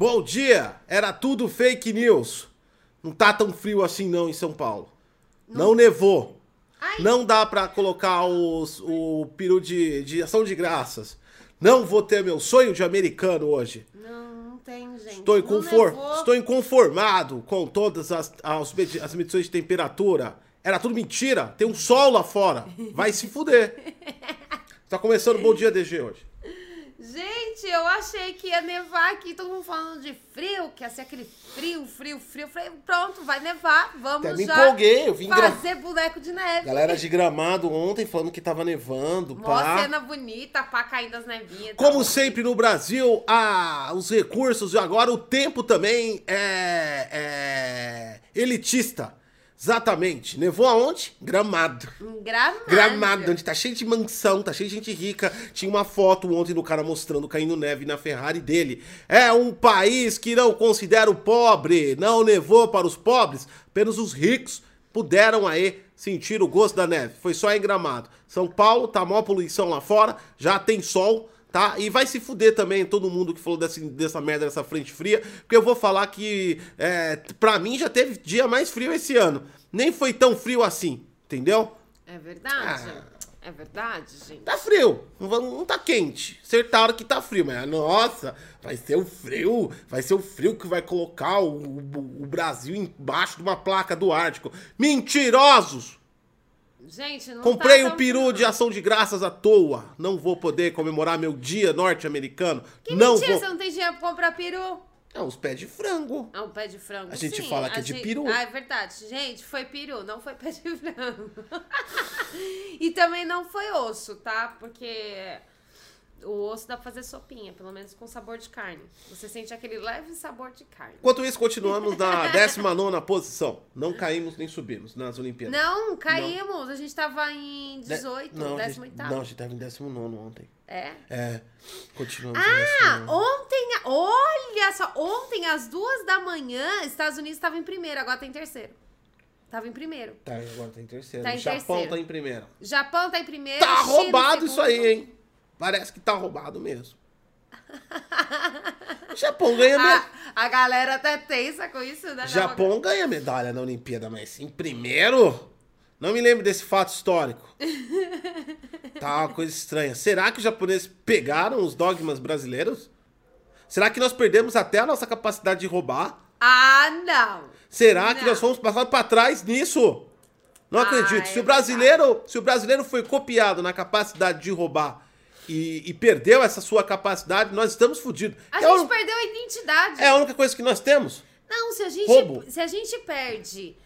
Bom dia! Era tudo fake news. Não tá tão frio assim não em São Paulo. Não, nevou. Ai. Não dá pra colocar os, o peru de, de ação de graças. Não vou ter meu sonho de americano hoje. Não, não tem, gente. Estou, Não inconfor... levou. Estou inconformado com todas as, as, as medições de temperatura. Era tudo mentira. Tem um sol lá fora. Vai se fuder. Tá começando o Bom Dia DG hoje. Gente, eu achei que ia nevar aqui, todo mundo falando de frio, que ia ser aquele frio, frio, frio. Eu Falei, pronto, vai nevar, vamos Até me já empolguei, eu vim gra- fazer boneco de neve. Galera de gramado ontem falando que tava nevando, Mó pá. cena bonita, pá caindo as nevinhas. tá Como bom. sempre no Brasil, ah, os recursos e agora o tempo também é, é elitista. Exatamente. Nevou aonde? Gramado. Gramado. Gramado, onde tá cheio de mansão, tá cheio de gente rica. Tinha uma foto ontem do cara mostrando caindo neve na Ferrari dele. É um país que não considera o pobre, não nevou para os pobres, apenas os ricos puderam aí sentir o gosto da neve. Foi só em Gramado. São Paulo tá maior poluição lá fora, já tem sol, tá? E vai se fuder também todo mundo que falou dessa, dessa merda, dessa frente fria, porque eu vou falar que, é, pra mim, já teve dia mais frio esse ano. Nem foi tão frio assim, entendeu? É verdade. Ah. É verdade, gente. Tá frio, não tá quente. Acertaram que tá frio, mas nossa, vai ser o frio, vai ser o frio que vai colocar o, o- o Brasil embaixo de uma placa do Ártico. Mentirosos! Gente, não Comprei tá o tão peru de ação de graças à toa. Não vou poder comemorar meu dia norte-americano. Que Não mentira, vou. você não tem dinheiro pra comprar peru? É, os pés de frango. Ah, um pé de frango. A gente sim. fala que é de gente- peru. Ah, é verdade. Gente, foi peru, não foi pé de frango. e também não foi osso, tá? Porque o osso dá pra fazer sopinha, pelo menos com sabor de carne. Você sente aquele leve sabor de carne. Enquanto isso, continuamos na 19 posição. Não caímos nem subimos nas Olimpíadas. Não, caímos. A gente tava em De- 18, não, a gente, 18. não, a gente tava em 19 ontem. É. É, continuamos Ah, 19. ontem, olha só, ontem às duas da manhã, Estados Unidos estava em primeiro, agora tá em terceiro. Tava em primeiro. Tá, agora tá em terceiro. Tá em Japão terceiro. tá em primeiro. Japão tá em primeiro. Tá em roubado isso aí, hein? Parece que tá roubado mesmo. O Japão ganha medalha. A, a galera até tensa com isso, né? Japão ganha medalha na Olimpíada, mas em primeiro? Não me lembro desse fato histórico. Tá uma coisa estranha. Será que os japoneses pegaram os dogmas brasileiros? Será que nós perdemos até a nossa capacidade de roubar? Ah, não. Será que Não. nós fomos passados para trás nisso? Não Ah, acredito. é se o brasileiro, se o brasileiro foi copiado na capacidade de roubar e, e perdeu essa sua capacidade, nós estamos fodidos. A É, gente un- perdeu a identidade. é a única coisa que nós temos. Não, se a gente, Roubo. se a gente perde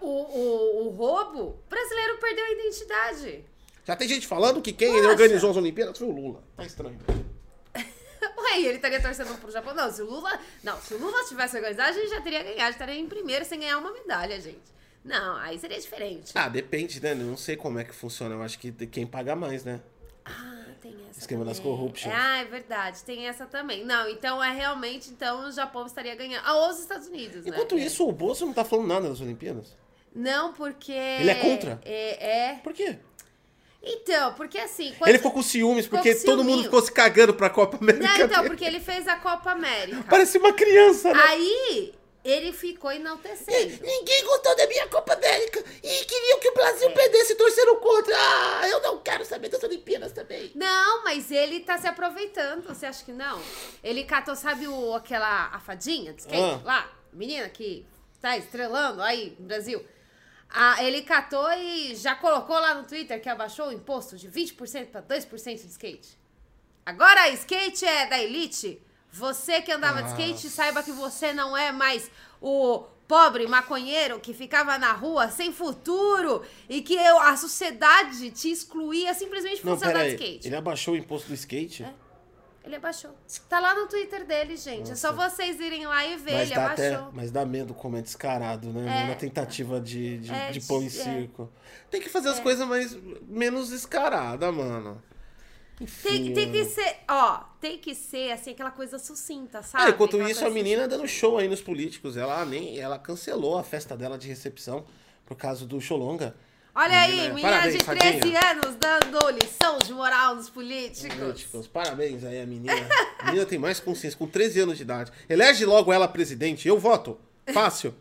o, o, o roubo, o brasileiro perdeu a identidade. Já tem gente falando que quem Poxa. organizou as Olimpíadas foi o Lula. Tá estranho. Ué, e ele estaria torcendo pro Japão? Não, se o Lula. Não, se o Lula tivesse organizado, a gente já teria ganhado, estaria em primeiro sem ganhar uma medalha, gente. Não, aí seria diferente. Ah, depende, né? Eu não sei como é que funciona. Eu acho que quem paga mais, né? Ah, tem essa. Esquema das corruptions. Ah, é verdade, tem essa também. Não, então é realmente, então o Japão estaria ganhando. Ah, os Estados Unidos, né? Enquanto É. isso, o Bolso não tá falando nada das Olimpíadas. Não, porque. Ele é contra? É. é. Por quê? Então, porque assim. Ele ficou com ciúmes Ficou porque com todo mundo ficou se cagando pra Copa América. Não, então, dele. porque ele fez a Copa América. Parecia uma criança, né? Aí ele ficou enaltecendo. Ninguém gostou da minha Copa América e queriam que o Brasil perdesse e torceram contra. Ah, eu não quero saber das Olimpíadas também. Não, mas ele tá se aproveitando. Você acha que não? Ele catou, sabe o, aquela a fadinha de skate Ah. lá? Menina que tá estrelando aí no Brasil. Ah, ele catou e já colocou lá no Twitter que abaixou o imposto de 20% para 2% de skate. Agora, skate é da elite. Você que andava de skate, saiba que você não é mais o pobre maconheiro que ficava na rua sem futuro e que eu- a sociedade te excluía simplesmente por você andar de skate. Ele abaixou o imposto do skate? É. Ele abaixou. Tá lá no Twitter dele, gente. É só vocês irem lá e ver. Mas ele dá, até, abaixou. mas dá medo como é descarado, né? É. Na tentativa de, de, É, de pão em é. circo. Tem que fazer as coisas mais, menos descarada, mano. Tem, tem que ser, ó, tem que ser assim, aquela coisa sucinta, sabe? Ah, enquanto Aquela isso, a menina dando show aí nos políticos. Ela nem ela cancelou a festa dela de recepção por causa do Xolonga. Olha aí, Menina, menina parabéns, de 13 Fadinha. anos dando lição de moral nos políticos. Políticos, parabéns aí a menina. A menina tem mais consciência, com 13 anos de idade. Elege logo ela presidente, eu voto. Fácil.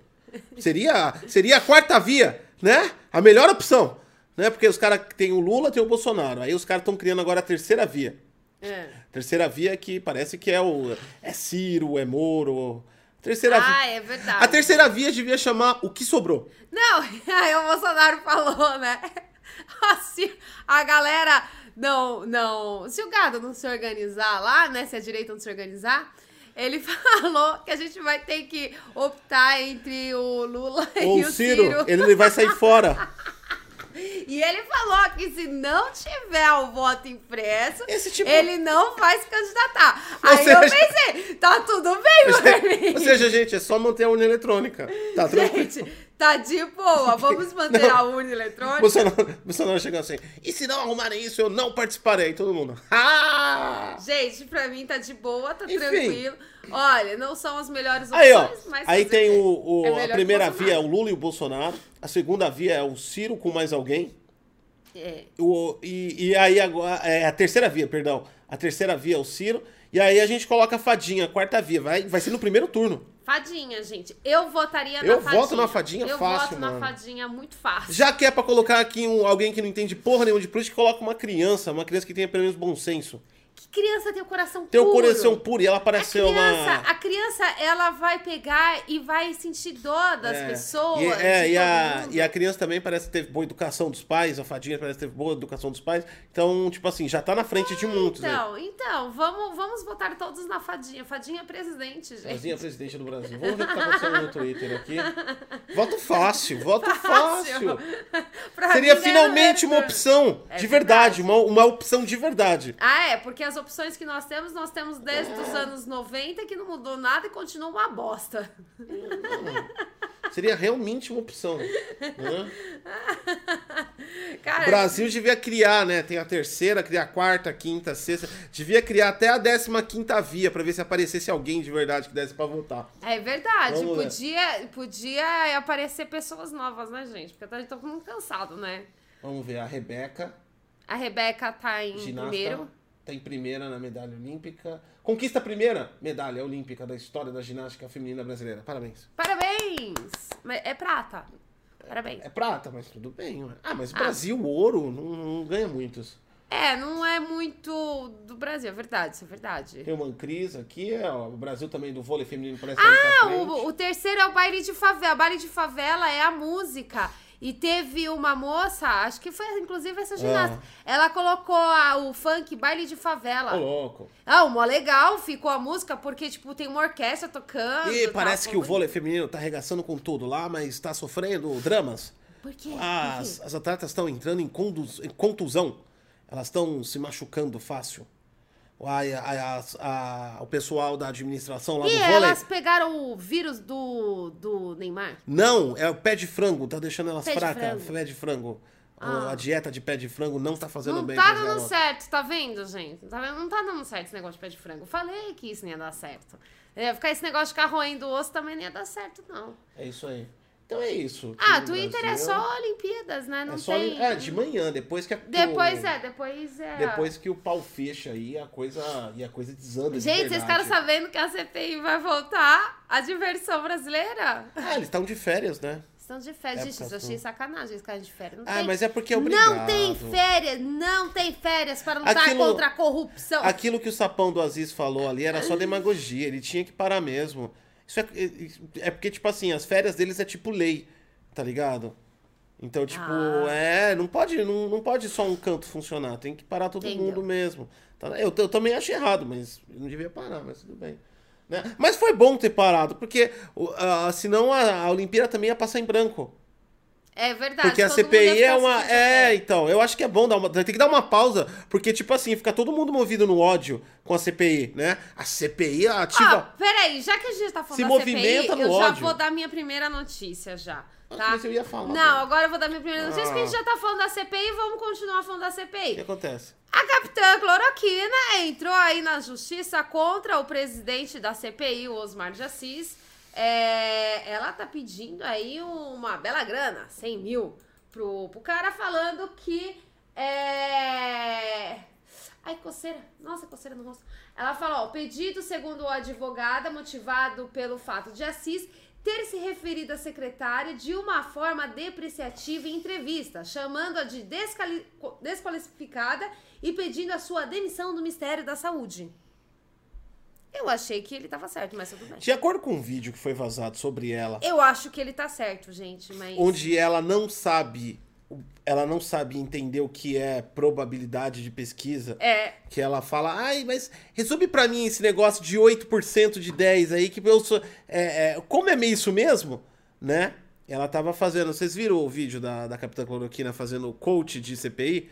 Seria, seria a quarta via, né? A melhor opção. Né? Porque os caras tem o Lula, tem o Bolsonaro. Aí os caras estão criando agora a terceira via. É. Terceira via que parece que é o. É Ciro, é Moro. Terceira Ah, via. é verdade. A terceira via devia chamar o que sobrou. Não, aí o Bolsonaro falou, né? Assim, a galera não, não. Se o gado não se organizar lá, né? Se a direita não se organizar, ele falou que a gente vai ter que optar entre o Lula Ou e o o Ciro, Ciro. ele vai sair fora. E ele falou que se não tiver o voto impresso, tipo- ele não vai se candidatar. Ou Aí eu seja- pensei, tá tudo bem mim. Ou seja, gente, é só manter a urna eletrônica. Tá tranquilo. Gente, tá de boa. Vamos manter a urna eletrônica. Bolsonaro, Bolsonaro chegou assim, e se não arrumarem isso, eu não participarei. Todo mundo, ah! Gente, pra mim tá de boa, tá Enfim. tranquilo. Olha, não são as melhores opções, Aí, ó, mas. aí tem o, o- É a primeira via é o. Lula e o Bolsonaro, a segunda via é o Ciro com mais alguém, É. o, e, e aí agora, é a terceira via, perdão, a terceira via é o Ciro, e aí a gente coloca a fadinha, a quarta via, vai, vai ser no primeiro turno. Fadinha, gente. Eu votaria Eu na fadinha. voto na fadinha eu fácil, voto mano. na fadinha muito fácil. Já que é pra colocar aqui um, alguém que não entende porra nenhuma de política, coloca uma criança, uma criança que tenha pelo menos bom senso. Que criança tem o coração Tem o puro. coração puro e ela A pareceu criança, uma... a criança, ela vai pegar e vai sentir dó das É. pessoas. E, é, e, a, mundo. e a criança também parece que teve boa educação dos pais, a fadinha parece que teve boa educação dos pais. Então, tipo assim, já tá na frente de muitos, né? Então, então, vamos, vamos votar todos na fadinha. Fadinha é presidente, gente. Fadinha presidente do Brasil. Vamos ver o que tá acontecendo no Twitter aqui. Voto fácil, voto Fácil. fácil. Seria é finalmente uma verdade. opção É de verdade, verdade. uma, uma opção de verdade. Ah, é, porque as opções que nós temos, nós temos desde os anos 90 que não mudou nada e continua uma bosta. Seria realmente uma opção. Né? Cara, O Brasil devia criar, né? Tem a terceira, criar a quarta, a quinta, a sexta. Devia criar até a décima quinta via pra ver se aparecesse alguém de verdade que desse pra votar. é verdade. Vamos ver. Podia, podia aparecer pessoas novas, né, gente? Porque a gente tá todo mundo cansado, né? Vamos ver, a Rebeca, A Rebeca tá em ginasta, primeiro. Tem primeira na medalha olímpica. Conquista a primeira medalha olímpica da história da ginástica feminina brasileira. Parabéns. Parabéns! É prata. Parabéns. É prata, mas tudo bem. Ah, mas o Ah. Brasil, o ouro, não, não ganha muitos. É, não é muito do Brasil, é verdade, isso é verdade. Tem uma Cris aqui, ó, o Brasil também do vôlei feminino parece Ah, o, o terceiro é o baile de favela. Baile de favela é a música. E teve uma moça, acho que foi inclusive essa ginasta. Ela colocou a- o funk baile de favela. Ô, louco. Ah, mó legal, ficou a música, porque, tipo, tem uma orquestra tocando. E tal, parece que o vôlei feminino tá arregaçando com tudo lá, mas tá sofrendo dramas. Por quê? As, Por quê? as atletas estão entrando em, conduz- em contusão. Elas estão se machucando fácil. A, a- a- o pessoal da administração lá E do vôlei. elas pegaram o vírus do, do Neymar? Não, é o pé de frango, tá deixando elas Pé fracas. Pé de frango. Ah. A dieta de pé de frango não tá fazendo Não bem tá pras dando garotas. certo, tá vendo, gente? Tá vendo? Não tá dando certo esse negócio de pé de frango. Falei que isso não ia dar certo. É, ficar esse negócio de ficar roendo osso também não ia dar certo, não. É isso aí. Então é isso. Ah, Twitter é Brasil, só Olimpíadas, né? Não é só tem. É, de manhã, depois que a, Depois o- é, depois é. Depois que o pau fecha aí, a coisa, e a coisa desanda de Gente, vocês verdade. ficaram sabendo que a CPI vai voltar? A diversão brasileira? Ah, eles estão de férias, né? Estão de férias. É, Gente, eu achei sacanagem eles ficarem de férias. Não Ah, tem... mas é porque é obrigado. Não tem férias, não tem férias para lutar Aquilo- contra a corrupção. Aquilo que o sapão do Aziz falou ali era só demagogia, ele tinha que parar mesmo. Isso é, é porque, tipo assim, as férias deles é tipo lei, tá ligado? Então, tipo, Ah. é, não pode, não, não pode só um canto funcionar, tem que parar todo Entendeu. mundo mesmo. Tá? Eu, eu também achei errado, mas eu não devia parar, mas tudo bem. Né? Mas foi bom ter parado, porque ah, senão a, a Olimpíada também ia passar em branco. É verdade. Porque a CPI é uma. É, então, eu acho que é bom dar uma. Tem que dar uma pausa, porque, tipo assim, fica todo mundo movido no ódio com a CPI, né? A CPI ativa. peraí, já que a gente tá falando Se da movimenta CPI, no eu já ódio. vou dar minha primeira notícia já, tá? Mas eu ia falar. Não, agora eu vou dar minha primeira notícia, porque a gente Ah. já tá falando da CPI, vamos continuar falando da O que CPI. acontece? A capitã Cloroquina entrou aí na justiça contra o presidente da CPI, o Osmar de Assis. É, ela tá pedindo aí uma bela grana, 100 mil, pro, pro cara falando que é. Ai, coceira. Nossa, coceira no rosto. Ela fala, ó, pedido segundo o advogada, motivado pelo fato de Assis ter se referido à secretária de uma forma depreciativa em entrevista, chamando-a de desqualificada e pedindo a sua demissão do Ministério da Saúde. Eu achei que ele tava certo, mas tudo bem. De acordo com um vídeo que foi vazado sobre ela, Eu acho que ele tá certo, gente, mas. onde ela não sabe, ela não sabe entender o que é probabilidade de pesquisa, É, que ela fala, ai, mas resume pra mim esse negócio de 8% de 10 aí, que eu sou, é, é, como é meio isso mesmo, né? Ela tava fazendo, vocês viram o vídeo da, da Capitã Cloroquina fazendo o coach de CPI?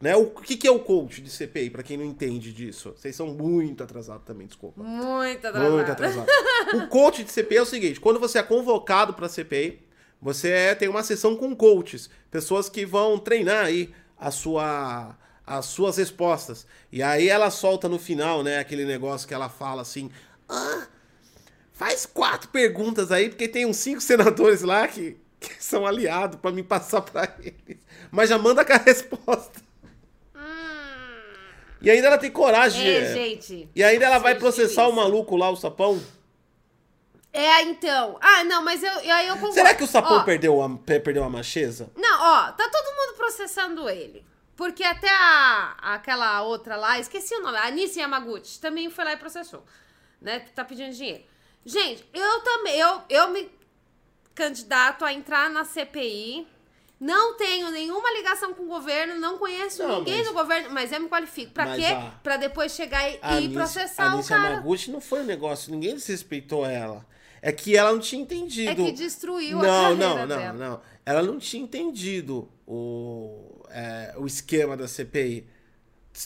Né? O que, que é o coach de CPI, pra quem não entende disso? Vocês são muito atrasados também, desculpa. muito atrasado. Muito atrasado. o coach de CPI é o seguinte: quando você é convocado para CPI, você é- tem uma sessão com coaches, pessoas que vão treinar aí a sua, as suas respostas. E aí ela solta no final, né, aquele negócio que ela fala assim: ah, faz quatro perguntas aí, porque tem uns cinco senadores lá que, que são aliados para me passar para eles. Mas já manda com a resposta. E ainda ela tem coragem. É, é. gente. E ainda ela vai Seja processar o maluco lá, o sapão. É, então. Ah, não, mas eu, aí eu concordo. Será que o sapão Ó, perdeu, a, pe- perdeu a macheza? Não, ó, tá todo mundo processando ele. Porque até a, aquela outra lá, esqueci o nome, a Anice Yamaguchi, também foi lá e processou. Né? Tá pedindo dinheiro. Gente, eu também, eu, eu me candidato a entrar na CPI. Não tenho nenhuma ligação com o governo, não conheço Não, ninguém mas- no governo, mas eu me qualifico. Pra quê? a- Pra depois chegar e, A e Anice- processar a o Anice cara. Yamaguchi não foi um negócio, ninguém desrespeitou ela. É que ela não tinha entendido. É que destruiu a não, carreira não, não, dela. não. Ela não tinha entendido o, é, o esquema da CPI.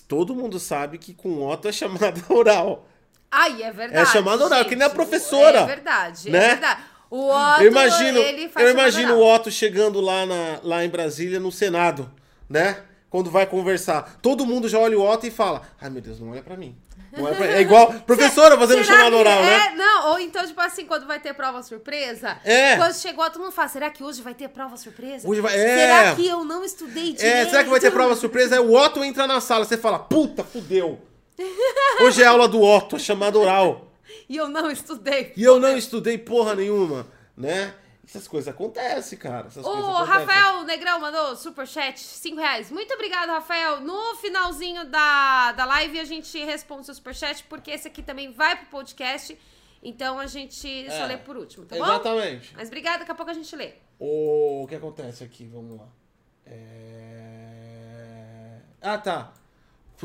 Todo mundo sabe que com Otto é chamada oral. Ai, é verdade. É chamada oral, gente. que nem a professora, É verdade, né? é verdade. O Otto, eu imagino, eu imagino o. Otto chegando lá, na, lá em Brasília, no Senado, né? Quando vai conversar. Todo mundo já olha o Otto e fala: Ai meu Deus, não olha pra mim. Olha pra. É igual professora fazendo chamada oral, é? né? Não, ou então, tipo assim, quando vai ter prova surpresa, É. quando chegou, todo mundo fala, será que hoje vai ter prova surpresa? Hoje vai- é. Será que eu não estudei direito? É, será que vai ter prova surpresa? Aí o Otto entra na sala, você fala, puta, fudeu. Hoje é aula do Otto, é chamada oral. E eu não estudei. E eu não estudei porra nenhuma, né? Essas coisas acontecem, cara. Essas O. Rafael Negrão mandou superchat, 5 reais. Muito obrigado, Rafael. No finalzinho da, da live a gente responde o seu superchat, porque esse aqui também vai pro podcast. Então a gente só É, lê por último, tá bom? Exatamente. Mas obrigado, daqui a pouco a gente lê. O que acontece aqui? Vamos lá. É... Ah, tá.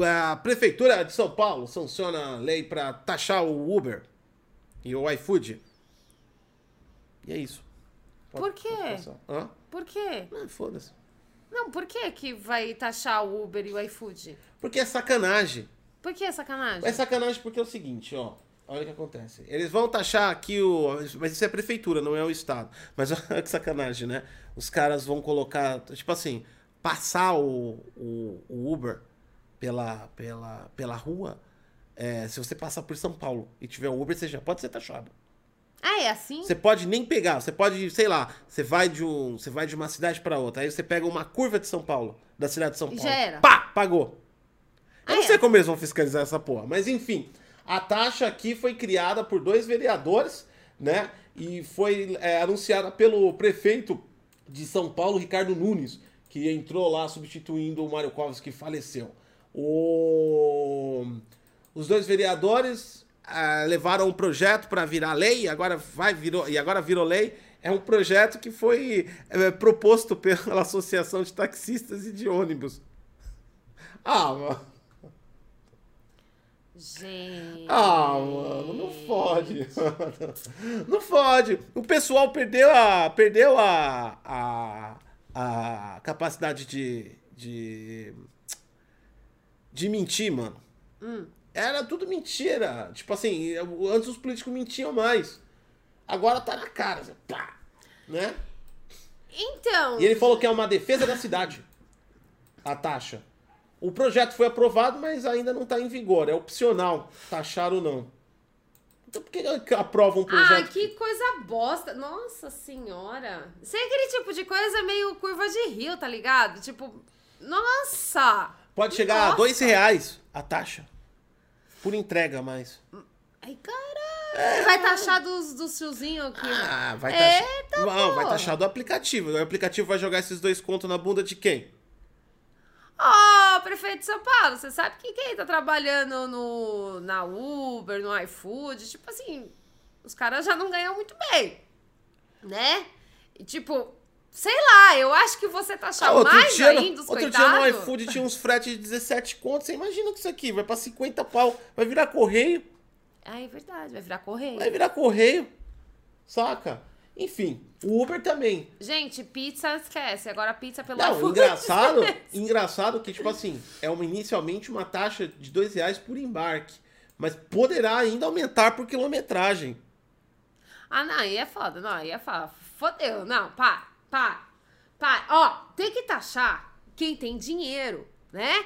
A Prefeitura de São Paulo sanciona a lei pra taxar o Uber e o iFood. E é isso. Pode- Por quê? Por quê? Ah, foda-se. Não, por que que vai taxar o Uber e o iFood? Porque é sacanagem. Por que é sacanagem? É sacanagem porque é o seguinte, ó. Olha o que acontece. Eles vão taxar aqui o. Mas isso é a prefeitura, não é o Estado. Mas olha que sacanagem, né? Os caras vão colocar. Tipo assim, passar o, o, o Uber pela, pela, pela rua. é, se você passar por São Paulo e tiver o Uber, você já pode ser taxado. Ah, é assim? Você pode nem pegar, você pode, sei lá, você vai de um, você vai de uma cidade pra outra, aí você pega uma curva de São Paulo, da cidade de São Paulo. já era. Pá, pagou. Eu Ah, não é? sei como eles vão fiscalizar essa porra, mas enfim, a taxa aqui foi criada por dois vereadores, né? E foi é, anunciada pelo prefeito de São Paulo, Ricardo Nunes, que entrou lá substituindo o Mário Covas, que faleceu. O... Os dois vereadores ah, levaram um projeto para virar lei, e agora vai virou e agora virou lei. É um projeto que foi é, proposto pela Associação de Taxistas e de Ônibus. Ah, mano. Gente. Ah, mano, não fode. Não fode. O pessoal perdeu a perdeu a a, a capacidade de, de de mentir, mano. Era tudo mentira. Tipo assim, antes os políticos mentiam mais. Agora tá na cara, assim, pá, né? Então. E ele falou que é uma defesa da cidade. A taxa. O projeto foi aprovado, mas ainda não está em vigor. É opcional taxar ou não. Então por que aprova um projeto? que coisa bosta. Nossa senhora. Isso é aquele tipo de coisa meio curva de rio, tá ligado? Tipo, nossa. Pode chegar a Nossa. dois reais a taxa. Por entrega a mais. Ai, caralho. Vai taxar dos, dos tiozinhos aqui. Ah, vai taxar. Eita, Não, vai taxar do aplicativo. O aplicativo vai jogar esses dois contos na bunda de quem? Ó, prefeito de São Paulo, você sabe que quem tá trabalhando no, na Uber, no iFood, tipo assim, os caras já não ganham muito bem, né? E tipo, sei lá, eu acho que você taxar Ah, outro mais dia, ainda os outro dia no iFood tinha uns fretes de 17 contos. Você imagina que isso aqui vai pra 50 pau. Vai virar correio. Ah, é verdade, vai virar correio. Vai virar correio. Saca? Enfim, o Uber também. Gente, pizza esquece, agora pizza pelo Não, iFood. engraçado, engraçado que, tipo assim, é uma, inicialmente uma taxa de dois reais por embarque. Mas poderá ainda aumentar por quilometragem. Ah, não, aí é foda, não, aí é foda. Fodeu, não, pá, pá, pá. Ó, tem que taxar quem tem dinheiro, né?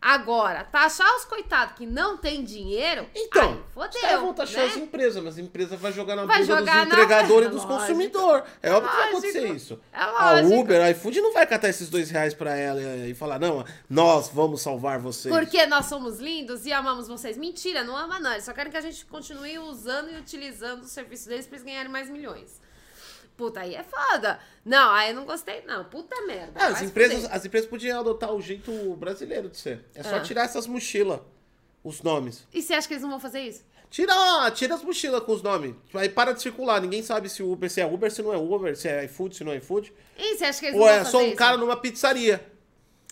Agora, taxar os coitados que não tem dinheiro, Então, aí, os fodeu, caras vão taxar né? as empresas, mas a empresa vai jogar na Vai jogar dos entregadores e dos consumidores. É óbvio que vai acontecer isso. É A. Uber, a iFood não vai catar esses dois reais pra ela e falar, não, nós vamos salvar vocês. Porque nós somos lindos e amamos vocês. Mentira, não ama não. Eles só querem que a gente continue usando e utilizando o serviço deles pra eles ganharem mais milhões. Puta, aí é foda. Não, aí eu não gostei, não. Puta merda. É, as, empresas, as empresas podiam adotar o jeito brasileiro de ser. É só Ah. tirar essas mochilas, os nomes. E você acha que eles não vão fazer isso? Tira, tira as mochilas com os nomes. Aí para de circular. Ninguém sabe se o Uber se é Uber, se não é Uber, se é iFood, se não é iFood. E você acha que eles Ou é vão só fazer um isso? cara numa pizzaria.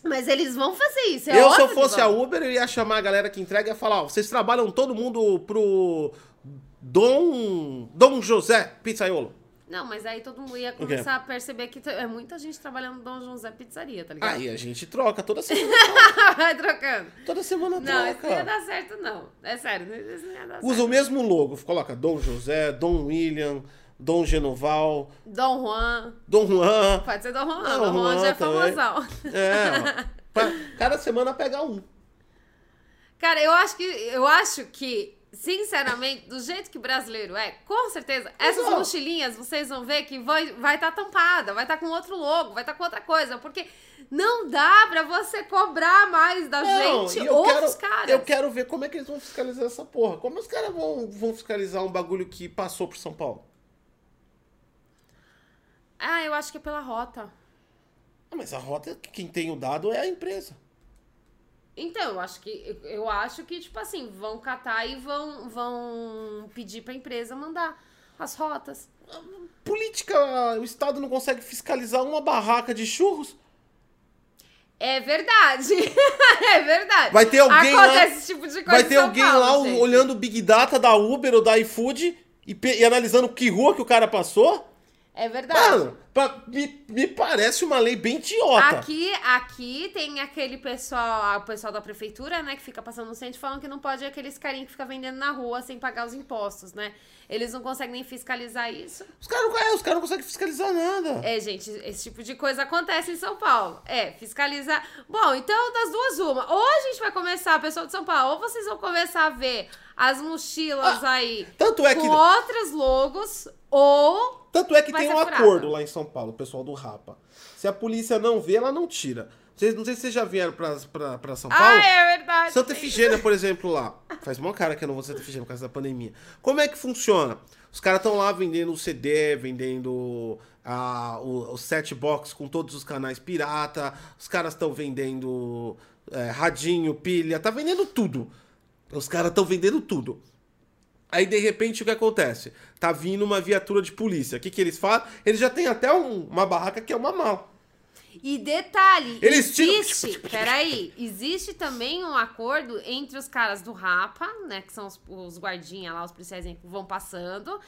Mas eles vão fazer isso, é eu, se eu fosse a. Uber, eu ia chamar a galera que entrega e ia falar, ó, vocês trabalham todo mundo pro Dom, Dom José Pizzaiolo. Não, mas aí todo mundo ia começar a perceber que é muita gente trabalhando no Dom José Pizzaria, tá ligado? Aí a gente troca, toda semana, Vai trocando. toda semana Não, isso não ia troca. dar certo, não. É sério, isso não ia dar Usa certo. o mesmo logo, coloca Dom José, Dom William, Dom Genoval, Dom Juan. Dom Juan. Pode ser Dom Juan. Não, Dom Juan já é também. famosão. É, ó. Pra cada semana pega um. Cara, eu acho que, eu acho que, sinceramente, do jeito que brasileiro é, com certeza, essas mochilinhas vocês vão ver que vai estar vai tá tampada, vai estar com outro logo, vai estar com outra coisa, porque não dá pra você cobrar mais da Não, gente outros quero, caras. eu quero ver como é que eles vão fiscalizar essa porra. Como os caras vão, vão fiscalizar um bagulho que passou por São Paulo? Ah, eu acho que é pela rota. Ah, mas a rota, quem tem o dado é a empresa. Então, eu acho que eu acho que tipo assim, vão catar e vão vão pedir pra empresa mandar as rotas. Política, o Estado não consegue fiscalizar uma barraca de churros? É verdade. é verdade. Vai ter alguém lá- Acontece esse tipo de coisa Vai ter alguém Paulo, lá gente. olhando o Big Data da Uber ou da iFood e, e analisando que rua que o cara passou? É verdade. Mano, pra- me, me parece uma lei bem idiota. Aqui, aqui tem aquele pessoal, o pessoal da prefeitura, né, que fica passando no centro falando que não pode aqueles carinha que fica vendendo na rua sem pagar os impostos, né? Eles não conseguem nem fiscalizar isso. Os caras não, é, os caras não conseguem fiscalizar nada. É, gente, esse tipo de coisa acontece em São Paulo. É, fiscalizar. Bom, então das duas, uma. Ou a gente vai começar, pessoal de São Paulo, ou vocês vão começar a ver as mochilas aí Tanto é que, com outros logos, ou. tanto é que tem um acordo lá em São Paulo, o pessoal do Rapa. Se a polícia não vê, ela não tira. Vocês, não sei se vocês já vieram pra, pra, pra São Paulo. Ah, é verdade. Santa Efigênia, por exemplo, lá. Faz uma cara que eu não vou Santa Efigênia por causa da pandemia. Como é que funciona? Os caras estão lá vendendo o CD, vendendo ah, o, o set box com todos os canais pirata. Os caras estão vendendo é, radinho, pilha, tá vendendo tudo. Os caras estão vendendo tudo. Aí, de repente, o que acontece? Tá vindo uma viatura de polícia. O que, que eles fazem? Eles já têm até um- uma barraca que é uma mala. E detalhe, Eles tiram- existe, peraí, existe também um acordo entre os caras do Rapa, né, que são os, os guardinhas lá, os policiais que vão passando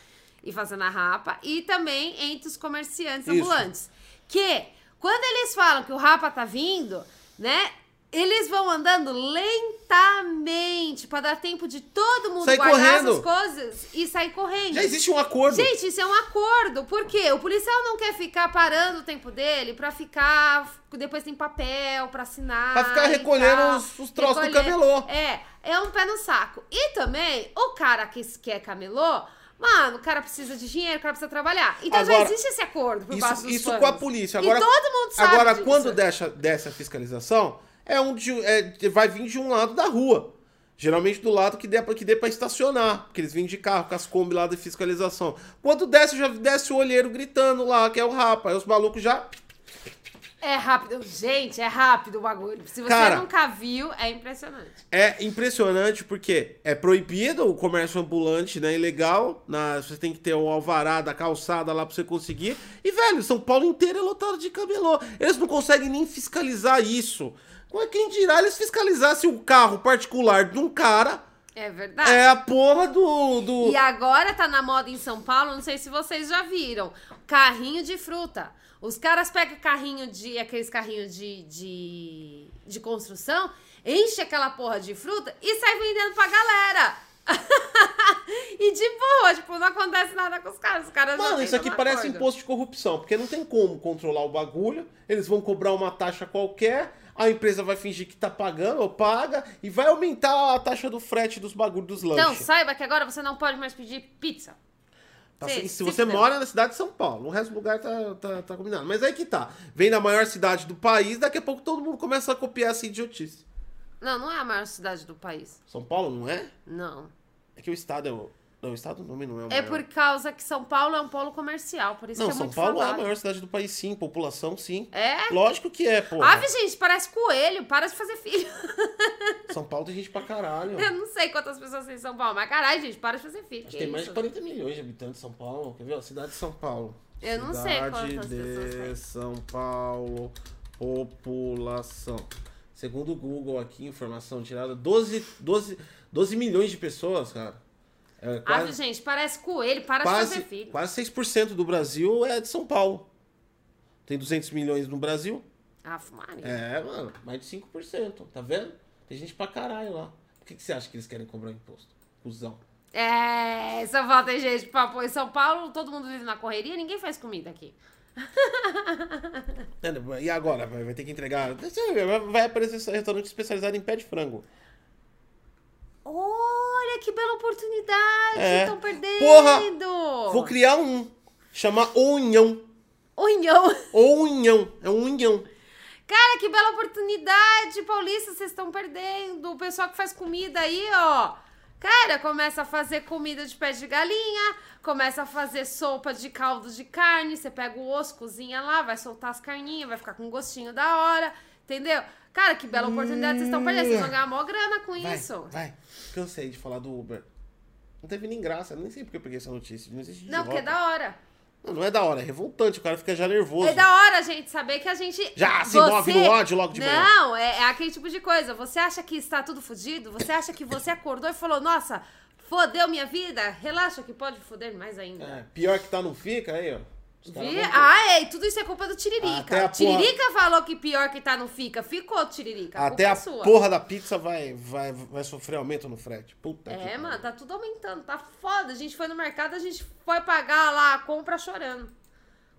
e fazendo a rapa, e também entre os comerciantes Isso. ambulantes. Que, quando eles falam que o Rapa tá vindo, né, Eles vão andando lentamente pra dar tempo de todo mundo Sair guardar correndo. essas coisas e sair correndo. Já existe um acordo. Gente, isso é um acordo. Por quê? O policial não quer ficar parando o tempo dele pra ficar. Depois tem papel pra assinar. Pra ficar recolhendo os- os troços do Recolher. camelô. É, é um pé no saco. E também, o cara que quer camelô. Mano, o cara precisa de dinheiro, o cara precisa trabalhar. Então já Agora, existe esse acordo por baixo Isso, dos isso panos. com a polícia. Agora, e todo mundo sabe agora disso. quando deixa, dessa fiscalização, é um de, é, vai vir de um lado da rua. Geralmente do lado que dê, pra- que dê pra estacionar. Porque eles vêm de carro com as Kombi lá de fiscalização. Quando desce, já desce o olheiro gritando lá, que é o rapa. Aí os malucos já. É rápido. Gente, é rápido o bagulho. Se você Cara, nunca viu, é impressionante. É impressionante porque é proibido o comércio ambulante, né? Ilegal. Na, você tem que ter o alvará da calçada lá pra você conseguir. E, velho, São Paulo inteiro é lotado de camelô. Eles não conseguem nem fiscalizar isso. Como é quem dirá eles fiscalizassem o carro particular de um cara? É verdade. É a porra do. do... E agora tá na moda em São Paulo, não sei se vocês já viram. Carrinho de fruta. Os caras pegam carrinho de. aqueles carrinhos de, de, de construção, enche aquela porra de fruta e sai vendendo pra galera. Boa, tipo, não acontece nada com os caras. Os caras Mano, não isso aqui parece acordo. imposto de corrupção, porque não tem como controlar o bagulho. Eles vão cobrar uma taxa qualquer, a empresa vai fingir que tá pagando ou paga e vai aumentar a taxa do frete dos bagulhos dos Então, lanches. saiba que agora você não pode mais pedir pizza. Tá, Sim, se, você puder. mora na cidade de São Paulo, o resto do lugar tá, tá, tá combinado. Mas aí que tá. Vem da maior cidade do país, daqui a pouco todo mundo começa a copiar essa idiotice. Não, não é a maior cidade do país. São Paulo não é? Não. É que o estado é o. Não, o estado nome não é o É maior. por causa que São Paulo é um polo comercial, por isso Não, que é São muito Paulo é a falado. maior cidade do país, sim. População, sim. É? Lógico que é, pô. Ave, gente, parece coelho. Para de fazer filho. São Paulo tem gente pra caralho. Eu não sei quantas pessoas tem em São Paulo, mas caralho, gente, para de fazer filho. Acho Que que tem mais de isso? 40 milhões de habitantes em São Paulo. Quer ver? ó? Cidade de São Paulo. Eu não sei Cidade quantas pessoas de tem. São Paulo, população. Segundo o Google aqui, informação tirada, 12, 12, 12 milhões de pessoas, cara. É Ave, quase, gente, parece coelho. Para de quase, fazer filho. quase 6% do Brasil é de São Paulo. Tem 200 milhões no Brasil. Ave, Maria. É, mano, mais de 5%. Tá vendo? Tem gente pra caralho lá. Por que, que você acha que eles querem cobrar imposto? Cusão. É, Paulo tem gente pra pôr. Em São Paulo, todo mundo vive na correria, ninguém faz comida aqui. E agora? Vai vai ter que entregar. Vai aparecer esse restaurante especializado em pé de frango. Olha que bela oportunidade. É. Estão perdendo. Porra! Vou criar um. Chamar Unhão. Unhão. Unhão. É um unhão. Cara, que bela oportunidade, Paulista, vocês estão perdendo. O pessoal que faz comida aí, ó. Cara, começa a fazer comida de pé de galinha, começa a fazer sopa de caldo de carne, você pega o osso, cozinha lá, vai soltar as carninhas, vai ficar com um gostinho da hora, entendeu? Cara, que bela oportunidade vocês estão perdendo, vocês vão ganhar mó grana com Vai, isso. vai. Cansei de falar do Uber. Não teve nem graça. Nem sei porque eu peguei essa notícia. Não existe Não, porque é da hora. Não, não é da hora. É revoltante. O cara fica já nervoso. É da hora, gente, saber que a gente. Já se move no ódio logo de manhã. Não, é, é aquele tipo de coisa. Você acha que está tudo fodido? Você acha que você acordou e falou, nossa, fodeu minha vida? Relaxa que pode foder mais ainda. É, pior que tá, não fica aí, ó. Vi? Ah, é, e tudo isso é culpa do Tiririca. Até a Tiririca falou que pior que tá não fica. Ficou, Tiririca. A Até a é sua. porra da pizza vai, vai, vai sofrer aumento no frete. Puta que É, pariu. mano, tá tudo aumentando, tá foda. A gente foi no mercado, a gente foi pagar lá a compra chorando.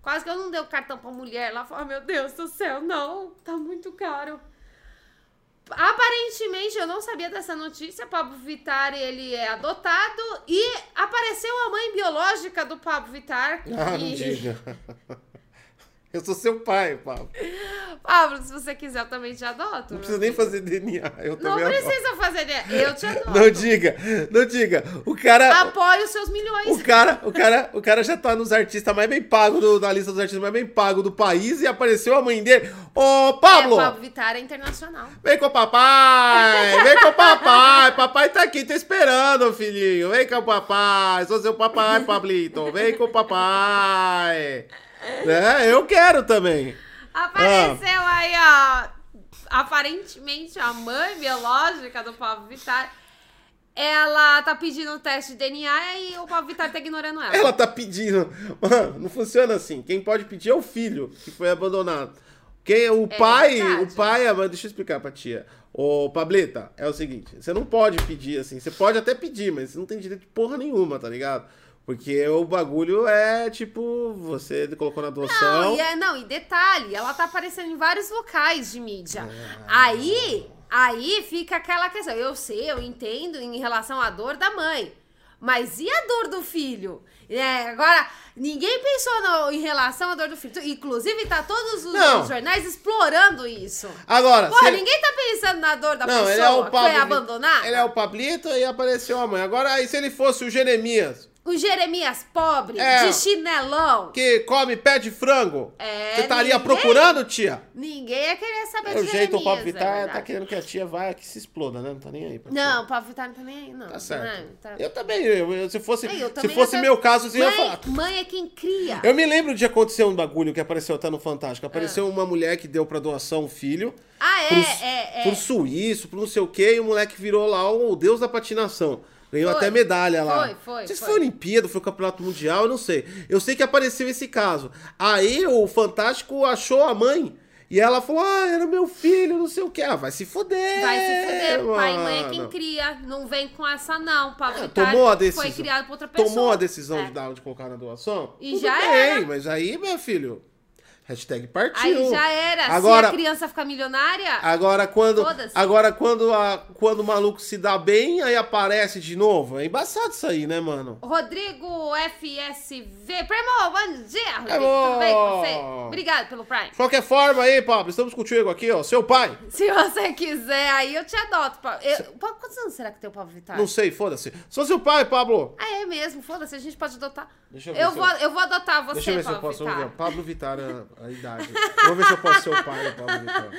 Quase que eu não dei o cartão pra mulher lá. Falei, oh, meu Deus do céu, não, tá muito caro. Aparentemente, eu não sabia dessa notícia. Pablo Vittar, ele é adotado e apareceu a mãe biológica do Pablo Vittar. Ah, não diga. Eu sou seu pai, Pablo. Pablo, se você quiser, eu também te adoto. Não precisa nem fazer DNA. Eu Não também adoto. precisa fazer, né? Eu te adoto. Não diga, não diga. O cara. Apoio os seus milhões. O cara, o cara, o cara já tá nos artistas mais bem pagos do- da lista dos artistas mais bem pagos do país e apareceu a mãe dele. Ô, Pablo! É, Pablo Vittar é internacional. Vem com o papai! Vem com o papai! Papai tá aqui, tá esperando, filhinho. Vem com o papai! Sou seu papai, Pablito. Vem com o papai! É, eu quero também. Apareceu Ah. aí, ó. Aparentemente, a mãe biológica do Pablo Vittar. Ela tá pedindo um teste de DNA e o Pablo Vittar tá ignorando ela. Ela tá pedindo. Mano, não funciona assim. Quem pode pedir é o filho, que foi abandonado. Quem, o É pai, verdade. o pai, é- mas deixa eu explicar pra tia. Ô, Pablita, é o seguinte, você não pode pedir assim, você pode até pedir, mas você não tem direito de porra nenhuma, tá ligado? Porque o bagulho é tipo, você colocou na doação. Não, e, é, não, e detalhe, ela tá aparecendo em vários locais de mídia. Ah. Aí, aí fica aquela questão. Eu sei, eu entendo em relação à dor da mãe. Mas e a dor do filho? É, agora, ninguém pensou no- em relação à dor do filho. Inclusive, tá todos os, jornais explorando isso. Agora, Pô, se ele- ninguém tá pensando na dor da não, pessoa ele é o que Pablo. foi abandonada. Ele é o Pablito e apareceu a mãe. Agora, aí se ele fosse o Jeremias, O Jeremias pobre, É. de chinelão. que come pé de frango, É, você estaria ninguém- procurando, tia? Ninguém ia querer saber É o de jeito, o Jeremias, Pablo é Vittar tá querendo que a tia vá que se exploda, né? Não tá nem aí. pra Não, tia. o Pablo Vittar não tá nem aí, não. Tá certo. Não, tá- Eu também, eu- eu- se fosse, eu se fosse meu caso, eu ia mãe, falar. mãe é quem cria. Eu me lembro de acontecer um bagulho que apareceu até no Fantástico. Apareceu Ah. uma mulher que deu pra doação um filho. Ah, é, pro, é, é. pro suíço, pro não sei o quê, e o moleque virou lá o deus da patinação. Ganhou Foi. até medalha lá. Foi, foi, Não sei se foi. Olimpíada, foi o Campeonato Mundial, eu não sei. Eu sei que apareceu esse caso. Aí o Fantástico achou a mãe. E ela falou: Ah, era meu filho, não sei o quê. Ah, vai se fuder. Vai se fuder. Pai e mãe é quem mano. cria. Não vem com essa, não. Pablo É, Vittar tomou a decisão. foi criado por outra pessoa. Tomou a decisão É. de dar de colocar na doação? E Tudo já bem, era. mas aí, meu filho, hashtag partiu. Aí já era. Agora, Se a criança ficar milionária, agora quando, agora quando, a, quando o maluco se dá bem, aí aparece de novo. É embaçado isso aí, né, mano? Rodrigo FSV. Primo, bom dia, Rodrigo. Alô. Tudo bem com você? Obrigado pelo Prime. De qualquer forma aí, Pablo, estamos contigo aqui, ó. Seu pai. Se você quiser, aí eu te adoto. Pa- Eu, Pa- quantos anos será que tem o Pablo Vittar? Não sei, foda-se. Sou seu pai, Pablo. Ah, é mesmo. Foda-se, a gente pode adotar. Deixa eu ver eu, se vou, eu- eu vou adotar você, Deixa eu ver se eu Pablo posso Vittar. ver. Pablo Vittar, a, idade. Vou ver se eu posso ser o pai do Pablo Vittar.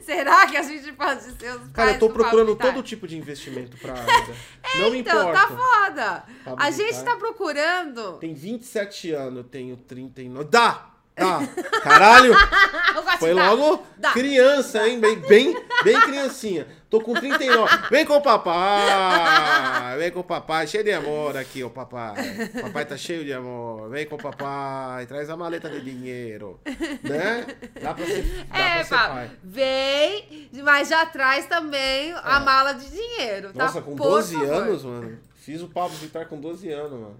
Será que a gente pode ser os Cara, eu tô procurando todo tipo de investimento pra vida. Não me Então, importa. tá foda. Pablo a gente Vittar. tá procurando. Tem 27 anos, eu tenho 39. Dá! Dá! Caralho! Foi logo Dá. criança, hein? Bem, bem, bem criancinha. Tô com 39. Vem com o papai! Vem com o papai. Cheio de amor aqui, o papai. Papai tá cheio de amor. Vem com o papai. Traz a maleta de dinheiro. Né? Dá pra ser, dá É, pra ser pai. vem, mas já traz também a mala de dinheiro, tá? É. Nossa, com Por 12 favor. anos, mano. Fiz o Pablo Vittar com 12 anos, mano.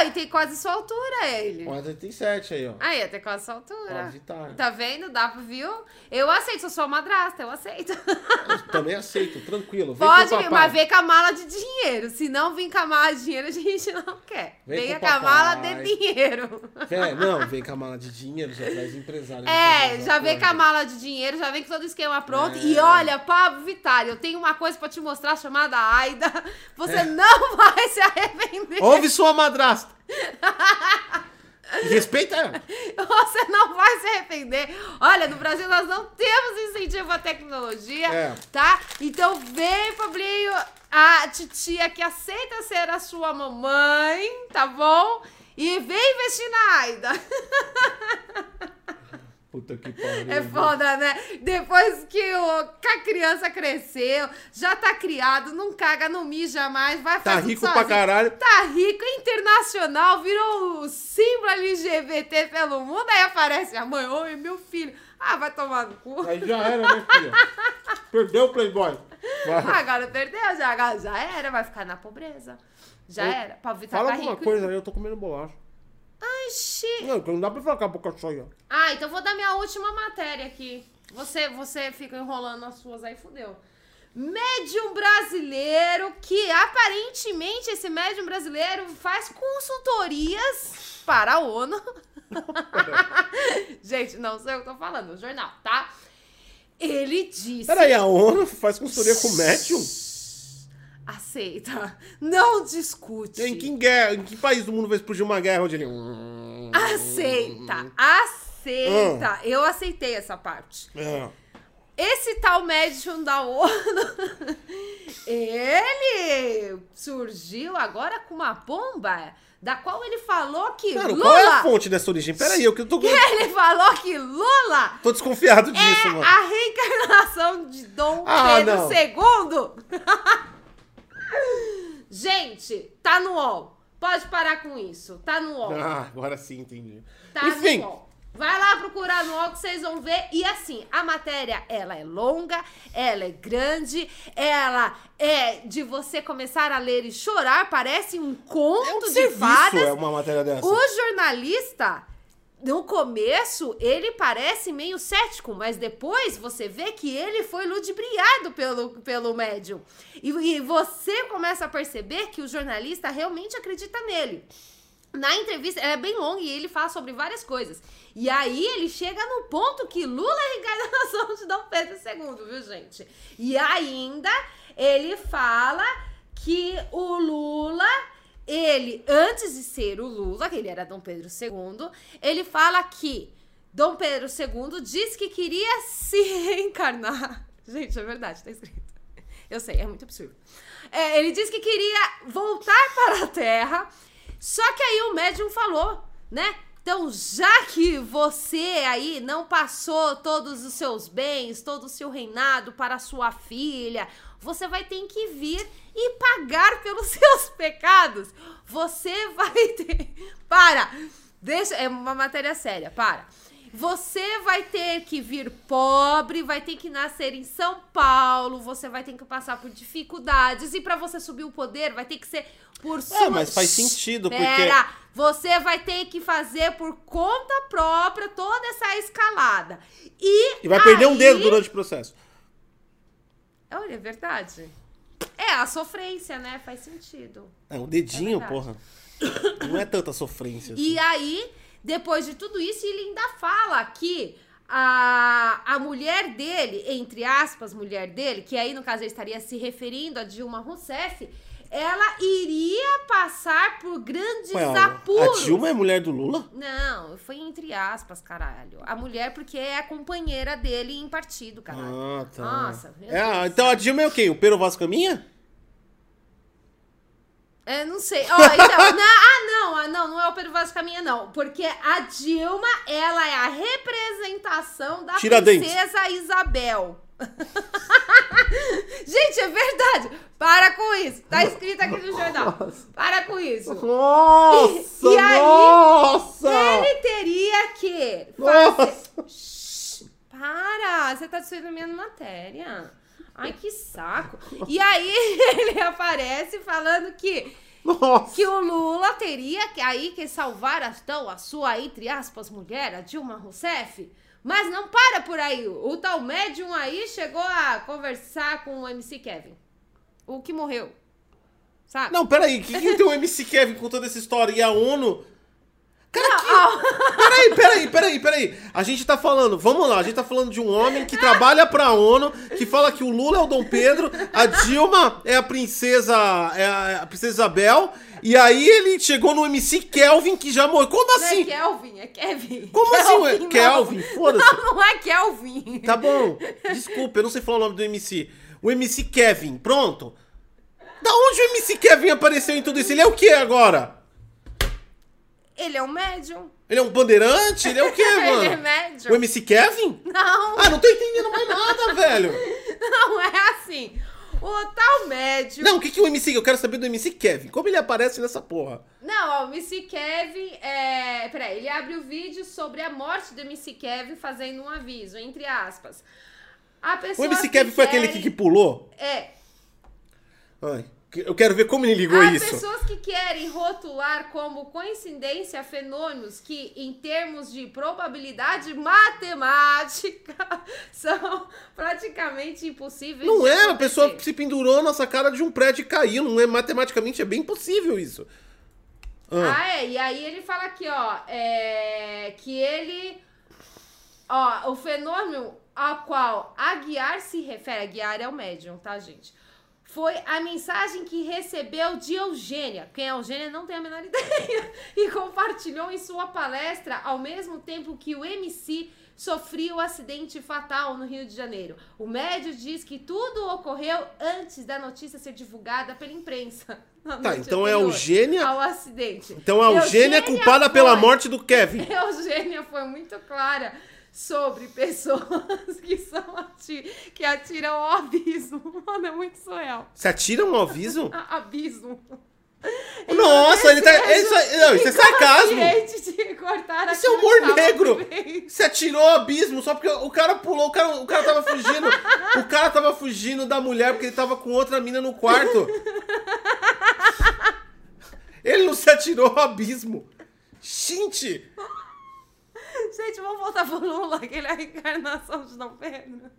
Ó, e tem quase sua altura ele. 47 aí, ó. Aí, tem quase sua altura. Pablo Vittar. Tá vendo? Dá pra, viu? Eu aceito, sou sua madrasta, eu aceito. Eu também aceito, tranquilo. Vem Pode vir, mas vem com a mala de dinheiro. Se não vir com a mala de dinheiro, a gente não quer. Vem Venha com a mala de dinheiro. Vem, não, vem com a mala de dinheiro, já traz empresário. É, já vem com a mala. mala de dinheiro, já vem com todo o esquema pronto. É. E olha, Pablo Vittar, eu tenho uma coisa pra te mostrar chamada Aida. Você É. não vai se arrepender. Ouve sua madrasta. Respeita ela. Você não vai se arrepender. Olha, no Brasil nós não temos incentivo à tecnologia, É. tá? Então vem, Fabrinho, a titia que aceita ser a sua mamãe, tá bom? E vem investir na Aida. Puta que pariu. É foda, né? Depois que, o, que a criança cresceu, já tá criado, não caga, não mija mais, vai Tá fazer rico tudo pra sozinho. caralho. Tá rico, é internacional, virou o símbolo LGBT pelo mundo, aí aparece a mãe, oi, meu filho. Ah, vai tomar no cu. Aí já era, né, filha? Perdeu o Playboy. Vai. Agora perdeu, já, já era, vai ficar na pobreza. Já Eu- era. Pra Fala tá alguma rico. coisa aí, eu tô comendo bolacha. Ai, xi. Não, não dá pra falar com a boca cheia. Ah, então vou dar minha última matéria aqui. Você, você fica enrolando as suas aí, fudeu. Médium brasileiro que aparentemente esse médium brasileiro faz consultorias para a ONU. Gente, não sei o que eu tô falando, no jornal, tá? Ele disse. Peraí, a ONU faz consultoria com médium? Aceita. Não discute. Em que, guerra, em que país do mundo vai explodir uma guerra onde ele... Aceita. Aceita. Eu aceitei essa parte. É. Esse tal médium da ONU, ele surgiu agora com uma bomba da qual ele falou que Mano, Lula... qual é a fonte dessa origem? Peraí, eu que tô, Ele falou que Lula tô desconfiado disso, é mano. a reencarnação de Dom Ah, Pedro não. II. Gente, tá no UOL. Pode parar com isso. Tá no UOL. Ah, agora sim, entendi. Tá Enfim, no UOL. Vai lá procurar no UOL que vocês vão ver. E assim, a matéria, ela é longa, ela é grande, ela é de você começar a ler e chorar, parece um conto É um de serviço, fadas. é uma matéria dessa. O jornalista, no começo, ele parece meio cético, mas depois você vê que ele foi ludibriado pelo, pelo médium. E, e você começa a perceber que o jornalista realmente acredita nele. Na entrevista, ela é bem longa e ele fala sobre várias coisas. E aí ele chega no ponto que Lula é reencarnação de Dom Pedro II, viu, gente? E ainda ele fala que o Lula, ele, antes de ser o Lula, que ele era Dom Pedro II, ele fala que Dom Pedro II disse que queria se reencarnar. Gente, é verdade, tá escrito. Eu sei, é muito absurdo. É, ele disse que queria voltar para a Terra, só que aí o médium falou, né? Então, já que você aí não passou todos os seus bens, todo o seu reinado para sua filha, você vai ter que vir e pagar pelos seus pecados. Você vai ter. Para! Deixa. É uma matéria séria, para. Você vai ter que vir pobre, vai ter que nascer em São Paulo, você vai ter que passar por dificuldades e para você subir o poder vai ter que ser por sua... É, mas faz sentido, porque- Pera, você vai ter que fazer por conta própria toda essa escalada. E E vai perder um aí- dedo durante o processo. Olha, é verdade. É, a sofrência, né? Faz sentido. É, um dedinho, É porra. Não é tanta sofrência. assim. E aí, depois de tudo isso, ele ainda fala que a, a mulher dele, entre aspas, mulher dele, que aí no caso ele estaria se referindo a Dilma Rousseff, ela iria passar por grandes Ué, apuros. a Dilma é mulher do Lula? Não, foi entre aspas, caralho. A mulher, porque é a companheira dele em partido, caralho. Ah, tá. Nossa, É, então a Dilma é o quê? O Pero Vaz Caminha? É, não sei. Ó, então, na- ah, não, ah, não, não é o Pedro Vaz Caminha, não. Porque a Dilma, ela é a representação da Tiradentes. princesa Isabel. Gente, é verdade. Para com isso. Tá escrito aqui no jornal. Para com isso. Nossa! E aí, nossa! Ele teria que Nossa! fazer... Shhh, para, você tá destruindo a minha matéria. Ai, que saco. E aí ele aparece falando que Nossa! que o Lula teria que aí que salvar então a sua, entre aspas, mulher, a Dilma Rousseff. Mas não para por aí. O tal médium aí chegou a conversar com o MC Kevin. O que morreu. Sabe? Não, peraí, o que, que tem o MC Kevin com toda essa história? E a ONU? Cara, Não, que... ó, Peraí, peraí, peraí, peraí. A gente tá falando, vamos lá, a gente tá falando de um homem que trabalha pra ONU, que fala que o Lula é o Dom Pedro, a Dilma é a princesa, é a, a princesa Isabel, e aí ele chegou no MC Kelvin que já morreu. Como não é assim? Kelvin, é Kevin. Como assim, ué? não. Kelvin? Foda-se. Não, não é Kelvin. Tá bom, desculpa, eu não sei falar o nome do MC. O MC Kevin, pronto. Da onde o MC Kevin apareceu em tudo isso? Ele é o que agora? Ele é um médium. Ele é um bandeirante? Ele é o quê, mano? Ele é médium. O MC Kevin? Não, Ah, não tô entendendo mais nada, velho. não é assim. O tal médium. Não, o que que o MC? Eu quero saber do MC Kevin. Como ele aparece nessa porra? Não, ó, o MC Kevin é. Peraí, ele abre o vídeo sobre a morte do MC Kevin fazendo um aviso, entre aspas. A O pessoa MC que Kevin foi aquele que, que pulou? É. Ai, eu quero ver como ele ligou Há isso. pessoas que querem rotular como coincidência fenômenos que, em termos de probabilidade matemática, são praticamente impossíveis. Não é, a pessoa se pendurou nessa cara de um prédio e caiu. Não é matematicamente, é bem possível isso. Ah, Ah, é. E aí ele fala aqui, ó, é, que ele. Ó, o fenômeno ao qual Aguiar se refere, Aguiar é o médium, tá, gente? Foi a mensagem que recebeu de Eugênia. Quem é Eugênia não tem a menor ideia. E compartilhou em sua palestra ao mesmo tempo que o MC sofria o acidente fatal no Rio de Janeiro. O médium diz que tudo ocorreu antes da notícia ser divulgada pela imprensa. Tá, então é Eugênia- Ao acidente. então a Eugênia é culpada foi- pela morte do Kevin. Eugênia foi muito clara sobre pessoas que são ati que atiram ao abismo. Mano, é muito surreal. Se atira um aviso? A- Abismo. Nossa, ele tá. Isso, é- não, isso é sarcasmo. Isso é humor negro. Você atirou o abismo só porque o cara pulou, o cara, o cara tava fugindo. o cara tava fugindo da mulher porque ele tava com outra mina no quarto. Ele não se atirou ao abismo. Gente! Gente, vamos voltar pro Lula, que ele é a reencarnação de Dom Pedro.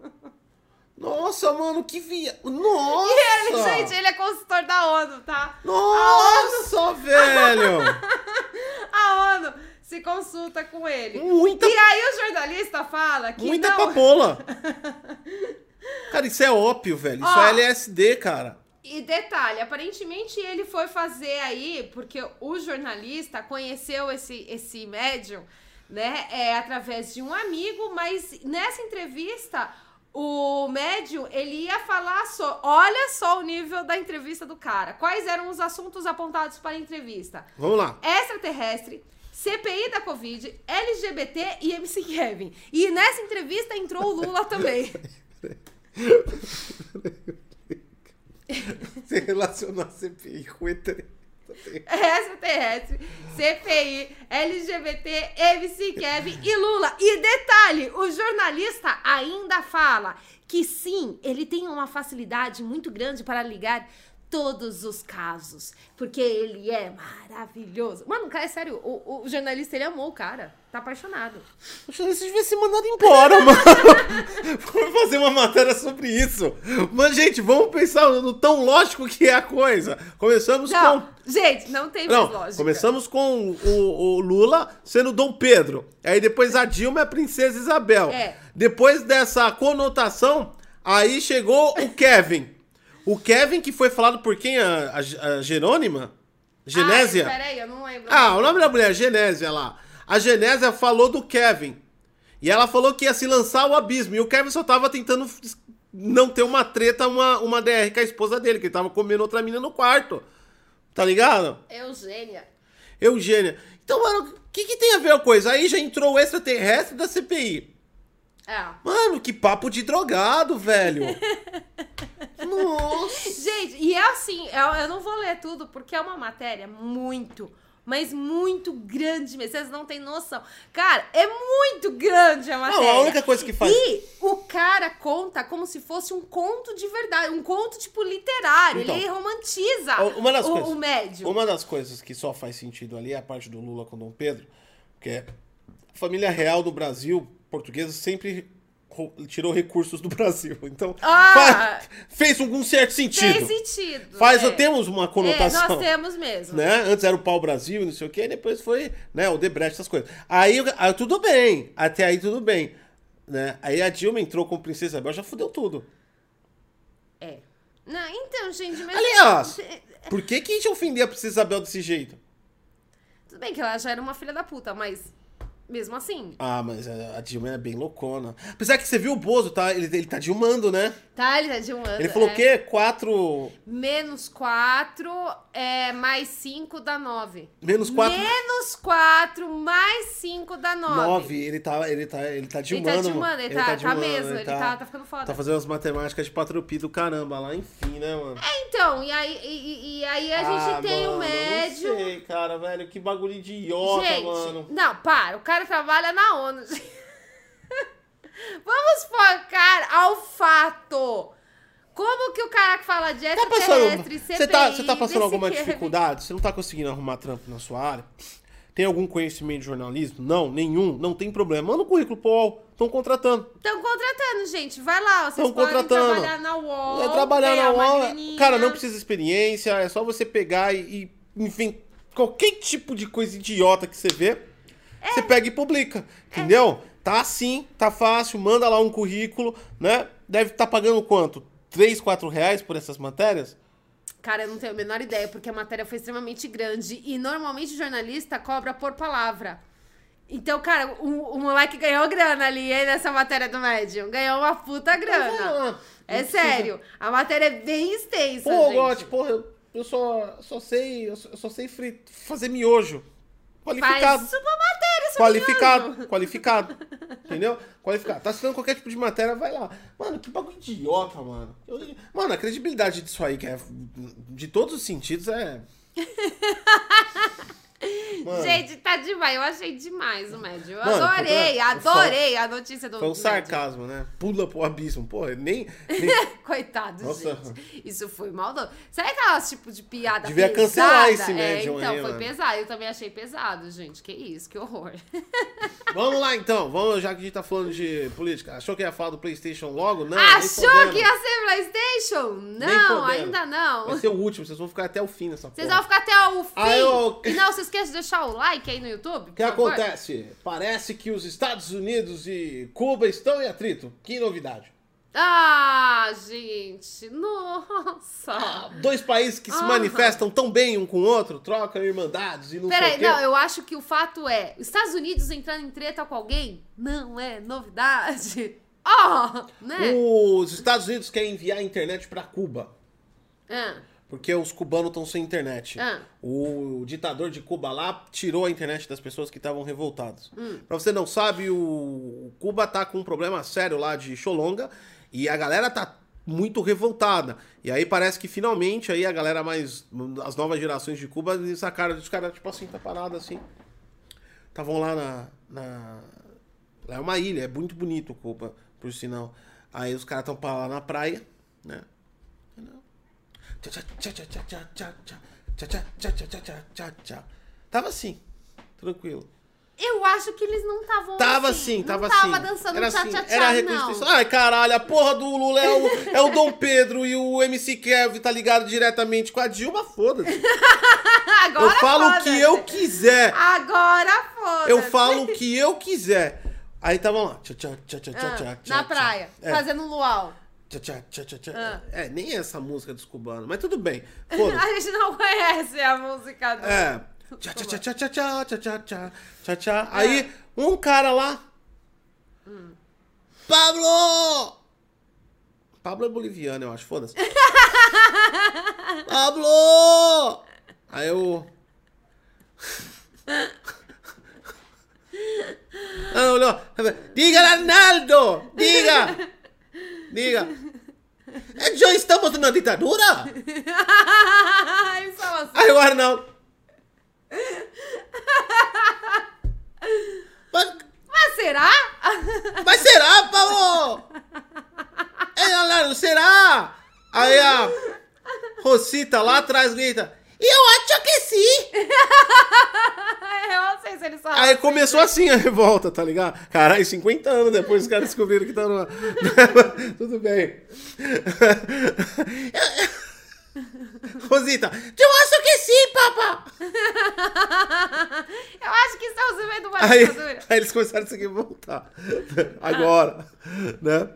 Nossa, mano, que via. Nossa! E ele, gente, ele é consultor da ONU, tá? Nossa, velho! A ONU se consulta com ele. Muita- E aí o jornalista fala que Muita não... papola. Cara, isso é ópio, velho. Isso Ó. é LSD, cara. E detalhe, aparentemente ele foi fazer aí, porque o jornalista conheceu esse, esse médium, né, é, através de um amigo, mas nessa entrevista, o médium, ele ia falar só, olha só o nível da entrevista do cara, quais eram os assuntos apontados para a entrevista? Vamos lá. Extraterrestre, CPI da Covid, LGBT e MC Kevin. E nessa entrevista entrou o Lula também. Você relacionou a CPI com ET. Extraterrestre, CPI, LGBT, MC Kevin e Lula. E detalhe, o jornalista ainda fala que sim, ele tem uma facilidade muito grande para ligar todos os casos, porque ele é maravilhoso. Mano, cara, é sério, o, o jornalista, ele amou o cara, tá apaixonado. Você devia ser mandado embora, mano. Vamos fazer uma matéria sobre isso. Mas, gente, vamos pensar no tão lógico que é a coisa. Começamos Não, com. gente, não tem mais Não, lógica. começamos com o, o Lula sendo Dom Pedro. Aí depois a Dilma é a Princesa Isabel. É. Depois dessa conotação, aí chegou o Kevin. O Kevin que foi falado por quem? A, a, a Jerônima? Genésia? Ah, peraí, eu não lembro. Ah, o nome da mulher, Genésia lá. A Genésia falou do Kevin. E ela falou que ia se lançar ao abismo. E o Kevin só tava tentando não ter uma treta, uma, uma DR com a esposa dele, que ele tava comendo outra mina no quarto. Tá ligado? Eugênia. Eugênia. Então, mano, o que, que tem a ver a coisa? Aí já entrou o extraterrestre da CPI. É. Mano, que papo de drogado, velho. Nossa. Gente, e é assim, eu, eu não vou ler tudo porque é uma matéria muito, mas muito grande mesmo. Vocês não têm noção. Cara, é muito grande a matéria. a única coisa que faz- E o cara conta como se fosse um conto de verdade, um conto tipo literário. Então, Ele romantiza Uma das o, coisas, o médium. Uma das coisas que só faz sentido ali é a parte do Lula com Dom Pedro, que é a família real do Brasil, portuguesa, sempre ro- tirou recursos do Brasil. Então, Ah! fa- fez algum certo sentido. Tem sentido. Faz, é. temos uma conotação. É, nós temos mesmo. Né? Antes era o pau Brasil, não sei o quê, depois foi, né, o Debrecht, essas coisas. Aí, aí tudo bem, até aí tudo bem, né? Aí a Dilma entrou com a Princesa Isabel, já fudeu tudo. É. Não, então, gente, mas. Aliás, por que que a gente ofendia a Princesa Isabel desse jeito? Tudo bem que ela já era uma filha da puta, mas mesmo assim. Ah, mas a Dilma é bem loucona. Apesar que você viu o Bozo, tá? Ele, ele tá dilmando, né? Tá, ele tá de ano. Ele falou é. o quê? Quatro. Menos 4 é mais 5 dá 9. Menos quatro. Menos 4 mais 5 dá 9. Nove. Ele tá, ele tá, ele tá Ele dilmando. tá mano. dilmando, ele, tá, tá, dilmando, mesmo, ele tá, tá ficando foda. Tá fazendo as matemáticas de patropi do caramba lá, enfim, né, mano? É, então, e aí, e, e- aí a gente Ah, tem o mano, médium. Não sei, cara, velho. Que bagulho idiota, gente, mano. não, para, o cara trabalha na ONU. Vamos focar ao fato. Como que o cara que fala de Tá extraterrestre, CPI, você tá, você tá passando alguma que- dificuldade? Você não tá conseguindo arrumar trampo na sua área? Tem algum conhecimento de jornalismo? Não, nenhum. Não tem problema. Manda o currículo pro UOL. Estão contratando. Estão contratando, gente. Vai lá, vocês Estão podem contratando. trabalhar na UOL. É trabalhar na UOL. graninha. Cara, não precisa de experiência. É só você pegar e, e enfim, qualquer tipo de coisa idiota que você vê, É. você pega e publica. Entendeu? Tá assim, tá fácil. Manda lá um currículo, né? Deve estar pagando quanto? 3, 4 reais por essas matérias? Cara, eu não tenho a menor ideia, porque a matéria foi extremamente grande. E normalmente o jornalista cobra por palavra. Então, cara, o, o moleque ganhou grana ali, hein, nessa matéria do médium. Ganhou uma puta grana. É sério. A matéria é bem extensa, Pô, gente. Gotti, porra, eu, só, só sei, eu só, eu só sei fazer miojo. Qualificado. Faz uma matéria Qualificado, qualificado. Entendeu? Qualificado. Tá assinando qualquer tipo de matéria, vai lá. Mano, que bagulho idiota, mano. Eu- mano, a credibilidade disso aí, que é de todos os sentidos, é. Mano. Gente, tá demais. Eu achei demais o médio. Eu Mano, adorei, adorei a notícia do Foi um médio. sarcasmo, né? Pula pro abismo. Pô, nem. nem- Coitado, Nossa. gente. Isso foi maldoso. Sabe aquelas tipo de piada Devia pesada? cancelar esse é, médium então, aí, foi mano. pesado. Eu também achei pesado, gente. Que isso, que horror. Vamos lá então. Vamos, já que a gente tá falando de política. Achou que ia falar do PlayStation logo? Não. Achou que ia ser Playstation? Não, ainda não. Vai ser o último, vocês vão ficar até o fim nessa Vocês porra. vão ficar até o fim. Ah, eu- E não se esqueça de deixar o like aí no YouTube. O que acontece? Parece que os Estados Unidos e Cuba estão em atrito. Que novidade. Ah, gente. Nossa. Dois países que se Aham. manifestam tão bem um com o outro, trocam irmandades e não sei Peraí, o quê. não, eu acho que o fato é, os Estados Unidos entrando em treta com alguém não é novidade. Ó, né? Os Estados Unidos querem enviar a internet pra Cuba. Ah, Porque os cubanos estão sem internet. Ah. O ditador de Cuba lá tirou a internet das pessoas que estavam revoltados. Hum. Pra você não sabe, o Cuba tá com um problema sério lá de Xolonga e a galera tá muito revoltada. E aí parece que finalmente aí a galera mais. As novas gerações de Cuba sacaram os caras, tipo assim, tá parado assim. Estavam lá na, na. Lá é uma ilha, é muito bonito Cuba, por sinal. Aí os caras estão lá na praia, né? Tava assim, tranquilo. eu acho que eles não estavam Tava assim. assim, tava assim. tava dançando era assim, tchá tchá, era a não. reconstituição. Ai, caralho, a porra do Lula é o, é o Dom Pedro e o MC Kevin tá ligado diretamente com a Dilma, foda-se. Agora Eu falo o foda-se. que eu quiser. Agora foda Eu falo o que eu quiser. Aí tava lá. Tchá, tchá, tchá, tchá, tchá, tchá, Na praia, É. fazendo um luau. Tchá, tchá, tchá, tchá, tchá. Ah. É, nem essa música dos cubanos, mas tudo bem. A gente não conhece a música do... É. Tchá, tchá, tchá, tchá, tchá, tchá, tchá, tchá, tchá, tchá, tchá. Aí, um cara lá. Pablo! Pablo é boliviano, eu acho, foda-se. Pablo! Aí eu. Ah, olhou. Diga, Arnaldo! Diga! Diga! Eh, ¿Ya estamos en una ditadura? Eles falam assim. Aí o Arnaldo. Mas, Mas será? mas será, Paulo? É, Arnaldo, será? Aí a Rosita lá atrás grita. Eu acho que sim! Eu não sei se eles falam Aí assim. começou assim a revolta, tá ligado? Caralho, 50 anos depois os caras descobriram que tá numa. Tudo bem. Rosita, eu acho que sim, papá! Eu acho que estamos vivendo uma Aí, aí eles começaram a se revoltar. Agora, né?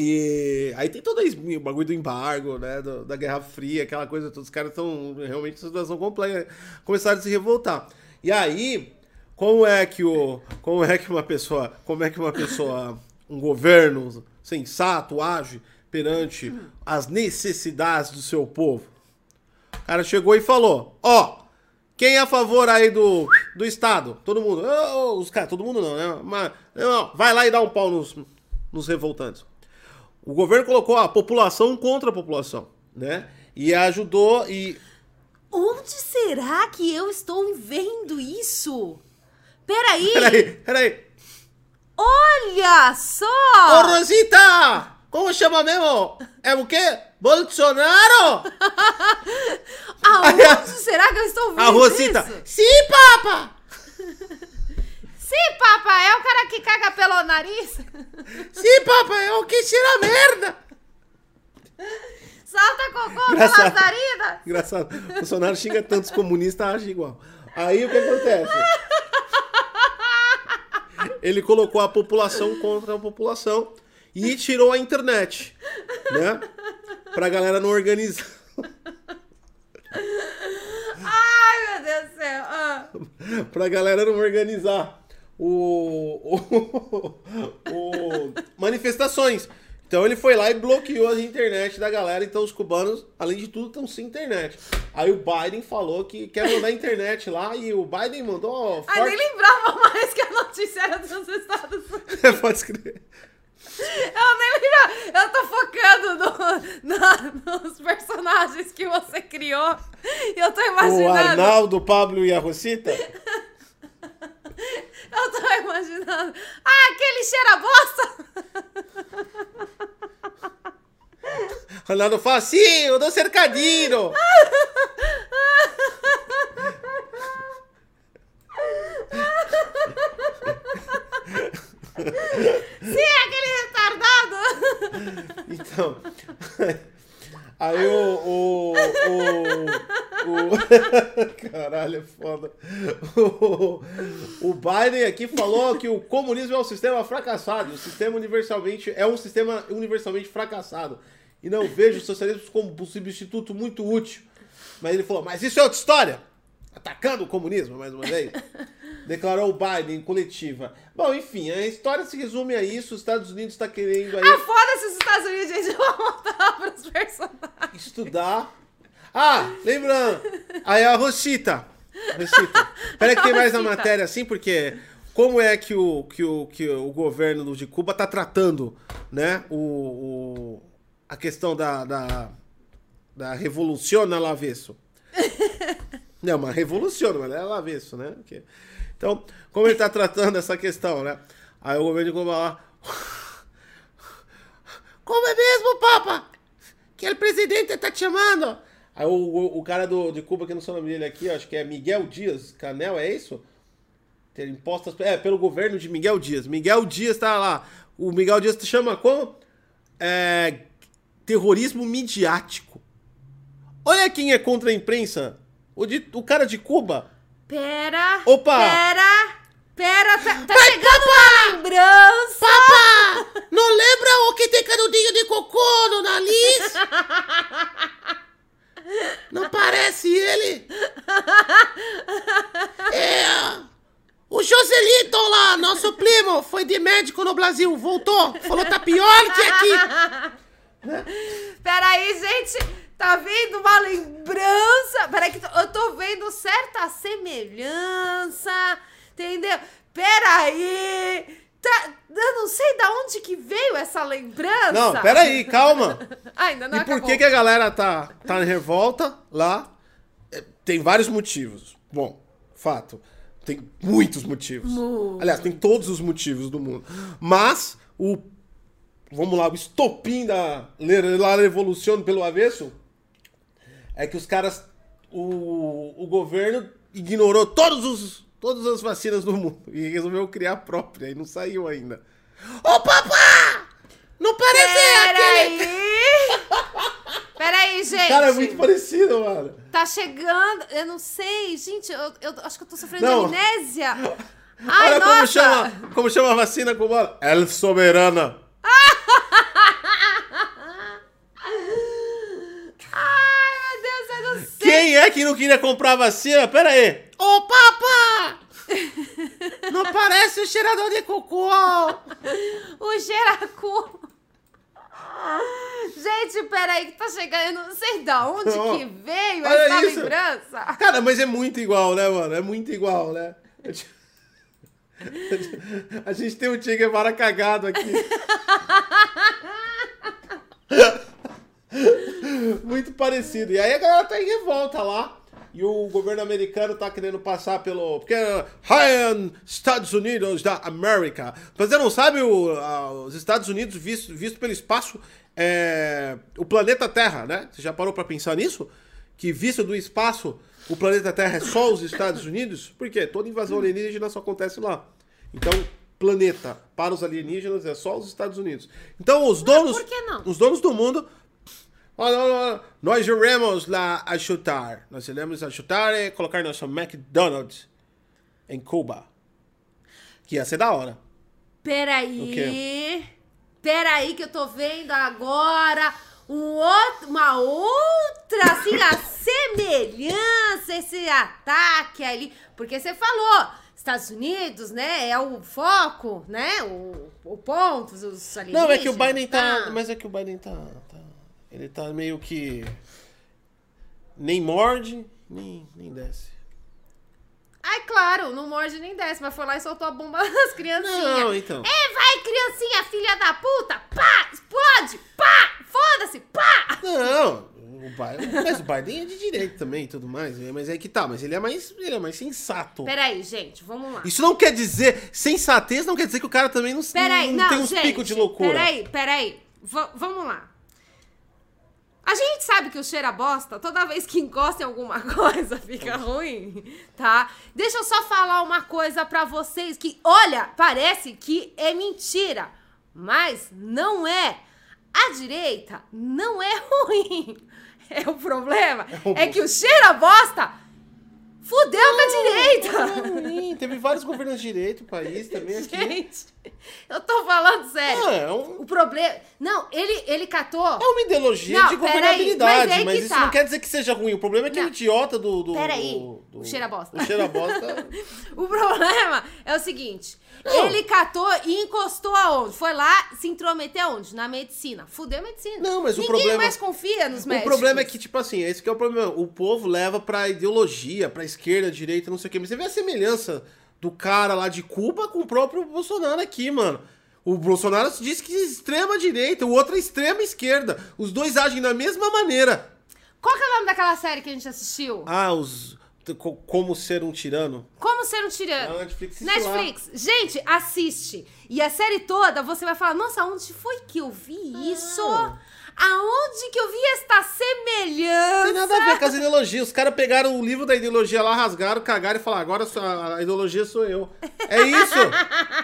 E aí tem todo esse o bagulho do embargo, né? do- da Guerra Fria, aquela coisa, todos os caras estão realmente em situação complexa. Começaram a se revoltar. E aí, como é que o. Como é que uma pessoa. Como é que uma pessoa. Um governo sensato age perante as necessidades do seu povo? O cara chegou e falou: Ó, quem é a favor aí do, do Estado? Todo mundo. Ô, os caras, todo mundo não, né? Mas, não, vai lá e dá um pau nos, nos revoltantes. O governo colocou a população contra a população, né? E ajudou e. Onde será que eu estou vendo isso? Peraí, Peraí, peraí. olha só! Ô, Rosita! Como chama mesmo? É o quê? Bolsonaro? Aonde será que eu estou vendo A Rosita. isso? Sim, papa! Sim, papai, é o cara que caga pelo nariz? Sim, papa, é o que tira merda! Solta cocô Engraçado. pelas narinas? Engraçado. O Bolsonaro xinga tantos comunistas, age igual. Aí o que acontece? Ele colocou a população contra a população e tirou a internet, né? Pra galera não organizar. Ai, meu Deus do céu. Ah. pra galera não organizar o, o, o- manifestações. Então ele foi lá e bloqueou a internet da galera. Então os cubanos, além de tudo, estão sem internet. Aí o Biden falou que quer mandar a internet lá e o Biden mandou Ai, forte... nem lembrava mais que a notícia era dos Estados Unidos. Pode escrever. Eu nem lembro. Eu tô focando no- na- nos personagens que você criou. E eu tô O imaginando. Arnaldo, o Pablo e a Rosita? Eu tô imaginando. Ah, aquele cheira a fala, sim, eu dou cercadinho. Sim, aquele retardado! Então. Aí o. O. o, o- caralho, é foda. O, o Biden aqui falou que o comunismo é um sistema fracassado. O sistema universalmente. É um sistema universalmente fracassado. E não vejo o socialismo como um substituto muito útil. Mas ele falou, mas isso é outra história. Atacando o comunismo, mais uma vez. Declarou o Biden em coletiva. Bom, enfim, a história se resume a isso. Os Estados Unidos está querendo aí Ah, foda-se os Estados Unidos, gente. Vamos voltar pros personagens. estudar. Ah, lembrando. Aí a Rosita. Rosita. Peraí que tem mais na matéria assim, porque como é que o, que o, que o governo de Cuba tá tratando, né, o, o- a questão da, da, da revolução na avesso. Não, uma revolução, mas é avesso, né? Porque- Então, como ele tá tratando essa questão, né? Aí o governo de Cuba lá... Como é mesmo, papa? Que o presidente tá te chamando? Aí o, o, o cara do, de Cuba, que não sei o nome dele aqui, acho que é Miguel Dias Canel, é isso? Ter impostas. É, pelo governo de Miguel Dias. Miguel Dias tá lá. O Miguel Dias te chama como? É, terrorismo midiático. Olha quem é contra a imprensa. O, de, o cara de Cuba. Pera. Opa! Pera. Pera, tá, tá chegando uma lembrança. Papá! Não lembra o que tem canudinho de cocô no nariz? Não parece ele? É. O Joselito lá, nosso primo, foi de médico no Brasil, voltou. Falou tá pior que aqui. Peraí, gente. Tá vendo uma lembrança? Peraí, que eu tô vendo certa semelhança. Entendeu? Peraí. Tá, eu não sei da onde que veio essa lembrança. Não, peraí, calma. Ainda não E por que, que a galera tá, tá em revolta lá? É, Tem vários motivos. Bom, fato. Tem muitos motivos. Mu- Aliás, tem todos os motivos do mundo. Mas o. Vamos lá, o estopim da La Revolução pelo avesso é que os caras. O, o governo ignorou todos os, todas as vacinas do mundo e resolveu criar a própria e não saiu ainda. Ô papá! Não parece aquele. Peraí. Peraí, gente. Cara, é muito parecido, mano. Tá chegando. Eu não sei, gente. Eu, eu acho que eu tô sofrendo Não. de amnésia. Ai, Olha nossa. como chama, como chama a vacina cubana. El Soberana. Ai, meu Sei. Quem é que não queria comprar vacina? Pera aí. Ô, papá! Não parece o cheirador de cocô. O Geracu. Gente, peraí, que tá chegando. Não sei da onde Não. que veio essa isso. lembrança. Cara, mas é muito igual, né, mano? É muito igual, né? A gente tem um Che Guevara cagado aqui. Muito parecido. E aí a galera tá em revolta lá. E o governo americano tá querendo passar pelo. Porque é High Estados Unidos da América. Pra você não sabe, o- a- os Estados Unidos, visto, visto pelo espaço, é o planeta Terra, né? Você já parou pra pensar nisso? Que visto do espaço, o planeta Terra é só os Estados Unidos? Por quê? Toda invasão alienígena só acontece lá. Então, planeta para os alienígenas é só os Estados Unidos. Então, os donos. por que não? Os donos do mundo Olha, olha, olha, nós iremos lá a chutar. Nós iremos a chutar e colocar nosso McDonald's em Cuba. Que ia ser da hora. Peraí. Peraí, que eu tô vendo agora um outro, uma outra, assim, a semelhança, esse ataque ali. Porque você falou, Estados Unidos, né, é o foco, né, o, o ponto, os alienígenas. Não, é que o Biden tá. tá. Mas é que o Biden tá. Ele tá meio que. Nem morde, nem, nem desce. Ai, claro, não morde nem desce, mas foi lá e soltou a bomba nas criancinhas. Não, então. É, vai, criancinha, filha da puta! Pá! Explode! Pá! Foda-se! Pá! Não, o Biden, mas o Biden é de direito também e tudo mais. né? Mas é que tá, mas ele é mais, ele é mais sensato. Peraí, gente, vamos lá. Isso não quer dizer, sensatez não quer dizer que o cara também não, Peraí, não, não, tem uns gente, picos de loucura. Peraí, peraí. V- vamos lá. A gente sabe que o cheiro a bosta, toda vez que encosta em alguma coisa, fica ruim, tá? Deixa eu só falar uma coisa pra vocês que, olha, parece que é mentira, mas não é. A direita não é ruim. É o problema. um É que o cheiro a bosta fudeu com a direita. Não é teve vários governos de direito no país também aqui. Gente, eu tô falando sério. Ah, é, um- O problema. Não, ele, ele catou. é uma ideologia Não, de governabilidade, mas aí mas, que isso tá. não quer dizer que seja ruim. O problema é que Não. o idiota do. do Peraí, do- do- o cheiro a bosta. O cheiro a bosta. O problema é o seguinte: Não. ele catou e encostou aonde? Foi lá se intrometer aonde? Na medicina. Fudeu a medicina. Não, mas o Ninguém problema- mais confia nos O médicos. problema é que, tipo assim, esse que é o problema. O povo leva pra ideologia, pra esquerda, direita, não sei o quê. Mas você vê a semelhança do cara lá de Cuba com o próprio Bolsonaro aqui, mano. O Bolsonaro diz que é extrema direita, o outro é extrema esquerda. Os dois agem da mesma maneira. Qual que é o nome daquela série que a gente assistiu? Ah, os. co- Como ser um tirano. Como ser um tirano? Ah, Netflix. Netflix, gente, assiste. E a série toda você vai falar: nossa, onde foi que eu vi isso? Ah. Aonde que eu vi esta semelhança? Não tem nada a ver com as ideologias. Os caras pegaram o livro da ideologia lá, rasgaram, cagaram e falaram: agora a ideologia sou eu. É isso.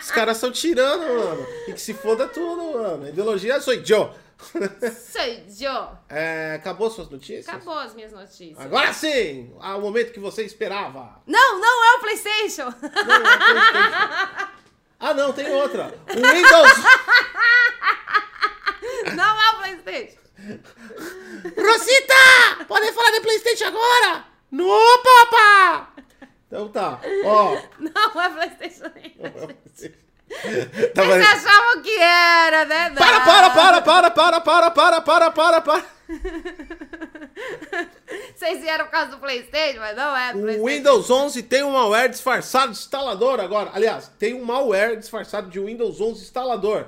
Os caras são tirando, mano. E que se foda tudo, mano. A ideologia sou eu. Sei, Joe. É, acabou suas notícias? Acabou as minhas notícias. Agora sim! Ah, o momento que você esperava. Não, não é o PlayStation. Não, é PlayStation. Ah, não, tem outra. O Windows. não é o PlayStation. Rosita! Pode falar de PlayStation agora? No, papa! Então tá, ó. Não é PlayStation nenhum. Tava- Vocês achavam que era, né? Não. Para, para, para, para, para, para, para, para, para, para. Vocês vieram por causa do PlayStation, mas não é O PlayStation. Windows 11 tem um malware disfarçado de instalador agora. Aliás, tem um malware disfarçado de Windows 11 instalador.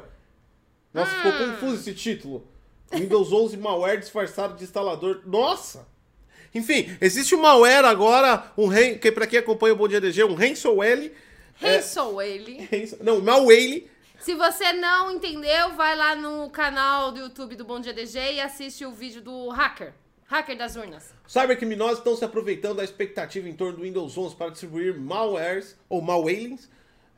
Nossa, ficou Hum. confuso esse título. Windows 11 malware disfarçado de instalador. Nossa! Enfim, existe um malware agora, um ran- que para quem acompanha o Bom Dia DG, um ransomware. Quem sou ele? Rans- Não, malware. Se você não entendeu, vai lá no canal do YouTube do Bom Dia DG e assiste o vídeo do hacker. Hacker das urnas. Cybercriminosos estão se aproveitando da expectativa em torno do Windows 11 para distribuir malwares ou malwailings, eh,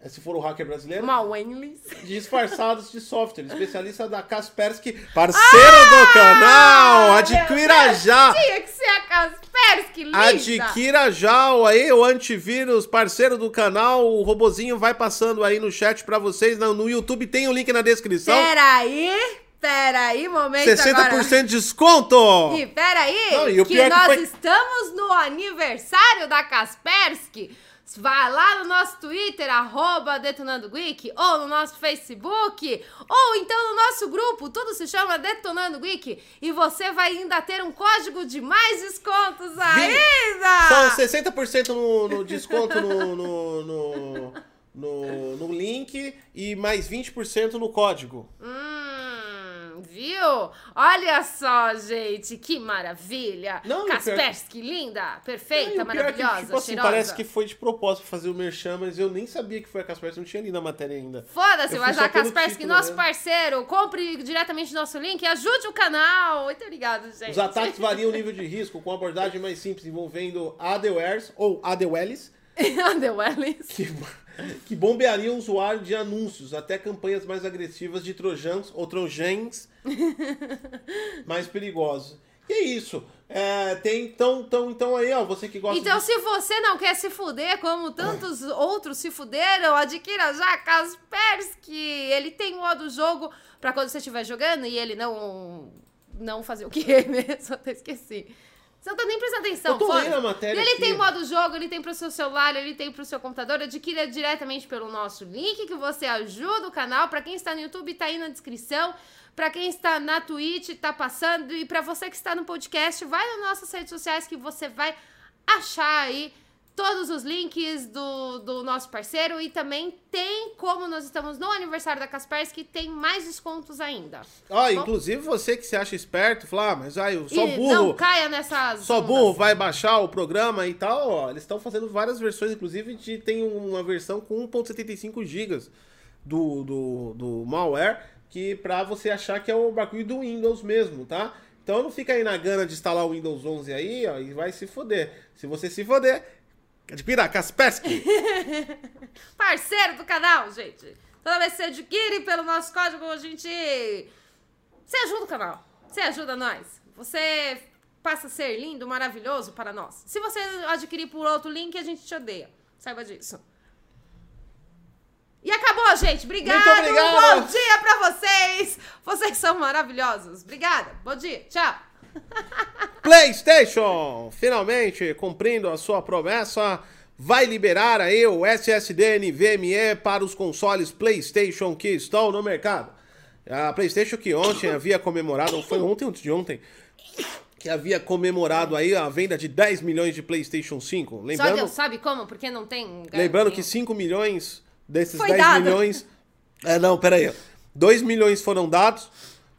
se for o hacker brasileiro. Malwenlis. disfarçados de software. Especialista da Kaspersky, parceiro do canal. Adquira já. Tinha que ser a Kaspersky, linda. Adquira já aí o antivírus, parceiro do canal. O robozinho vai passando aí no chat pra vocês. No, no YouTube tem o link na descrição. Peraí, peraí, momento 60% agora. de desconto. E peraí, Não, e que é que nós foi- estamos no aniversário da Kaspersky. Vai lá no nosso Twitter, arroba Detonando Geek, ou no nosso Facebook, ou então no nosso grupo, tudo se chama Detonando Geek, e você vai ainda ter um código de mais descontos ainda! São 60% no, no desconto no, no, no, no, no link e mais 20% no código. Hum, viu? Olha só, gente, que maravilha! Não, pior Kaspersky, linda, perfeita, E o pior é que, maravilhosa, tipo assim, cheirosa. parece que foi de propósito fazer o merchan, mas eu nem sabia que foi a Kaspersky, não tinha lido a matéria ainda. Foda-se, mas a Kaspersky, título nosso mesmo. parceiro, compre diretamente no nosso link e ajude o canal. Muito obrigado, gente. Os ataques variam o nível de risco, com abordagem mais simples, envolvendo ADWares ou ADWLs, Underwellies. que, que bombeariam o usuário de anúncios, até campanhas mais agressivas de trojans ou trojans mais perigosos. E é isso. É, tem então, então, então aí, ó, você que gosta Então, de... se você não quer se fuder como tantos outros se fuderam, adquira já Kaspersky. Ele tem modo jogo pra quando você estiver jogando e ele não não fazer o quê mesmo? Até esqueci. Você não tá nem prestando atenção, Eu tô foda. lendo a matéria ele aqui. tem modo jogo, ele tem pro seu celular, ele tem pro seu computador. Adquira diretamente pelo nosso link que você ajuda o canal. Pra quem está no YouTube, tá aí na descrição. Pra quem está na Twitch, tá passando. E pra você que está no podcast, vai nas nossas redes sociais que você vai achar aí todos os links do, do nosso parceiro e também tem, como nós estamos no aniversário da Kaspersky, tem mais descontos ainda. Ó, Bom, inclusive você que se acha esperto, fala, ah, mas aí, eu sou e burro. Não caia nessas. Só ondas. burro vai baixar o programa e tal, ó. Eles estão fazendo várias versões, inclusive de, tem uma versão com 1.75 GB do, do, do malware, que pra você achar que é o bagulho do Windows mesmo, tá? Então não fica aí na gana de instalar o Windows 11 aí, ó, e vai se foder. Se você se foder, adquira a Kaspersky. Parceiro do canal, gente. Toda vez que você adquire pelo nosso código, a gente. Você ajuda o canal. Você ajuda nós. Você passa a ser lindo, maravilhoso para nós. Se você adquirir por outro link, a gente te odeia. Saiba disso. E acabou, gente. Obrigado. Muito obrigado. Bom dia pra vocês. Vocês são maravilhosos. Obrigada. Bom dia. Tchau. PlayStation, finalmente cumprindo a sua promessa, vai liberar aí o SSD NVMe para os consoles PlayStation que estão no mercado. A PlayStation que ontem havia comemorado, ou foi ontem ou antes de ontem, que havia comemorado aí a venda de 10 milhões de PlayStation 5. Só Lembrando, Deus sabe como, porque não tem. lembrando que 5 milhões desses Foi 10 dado. milhões. É, não, pera aí. 2 milhões foram dados,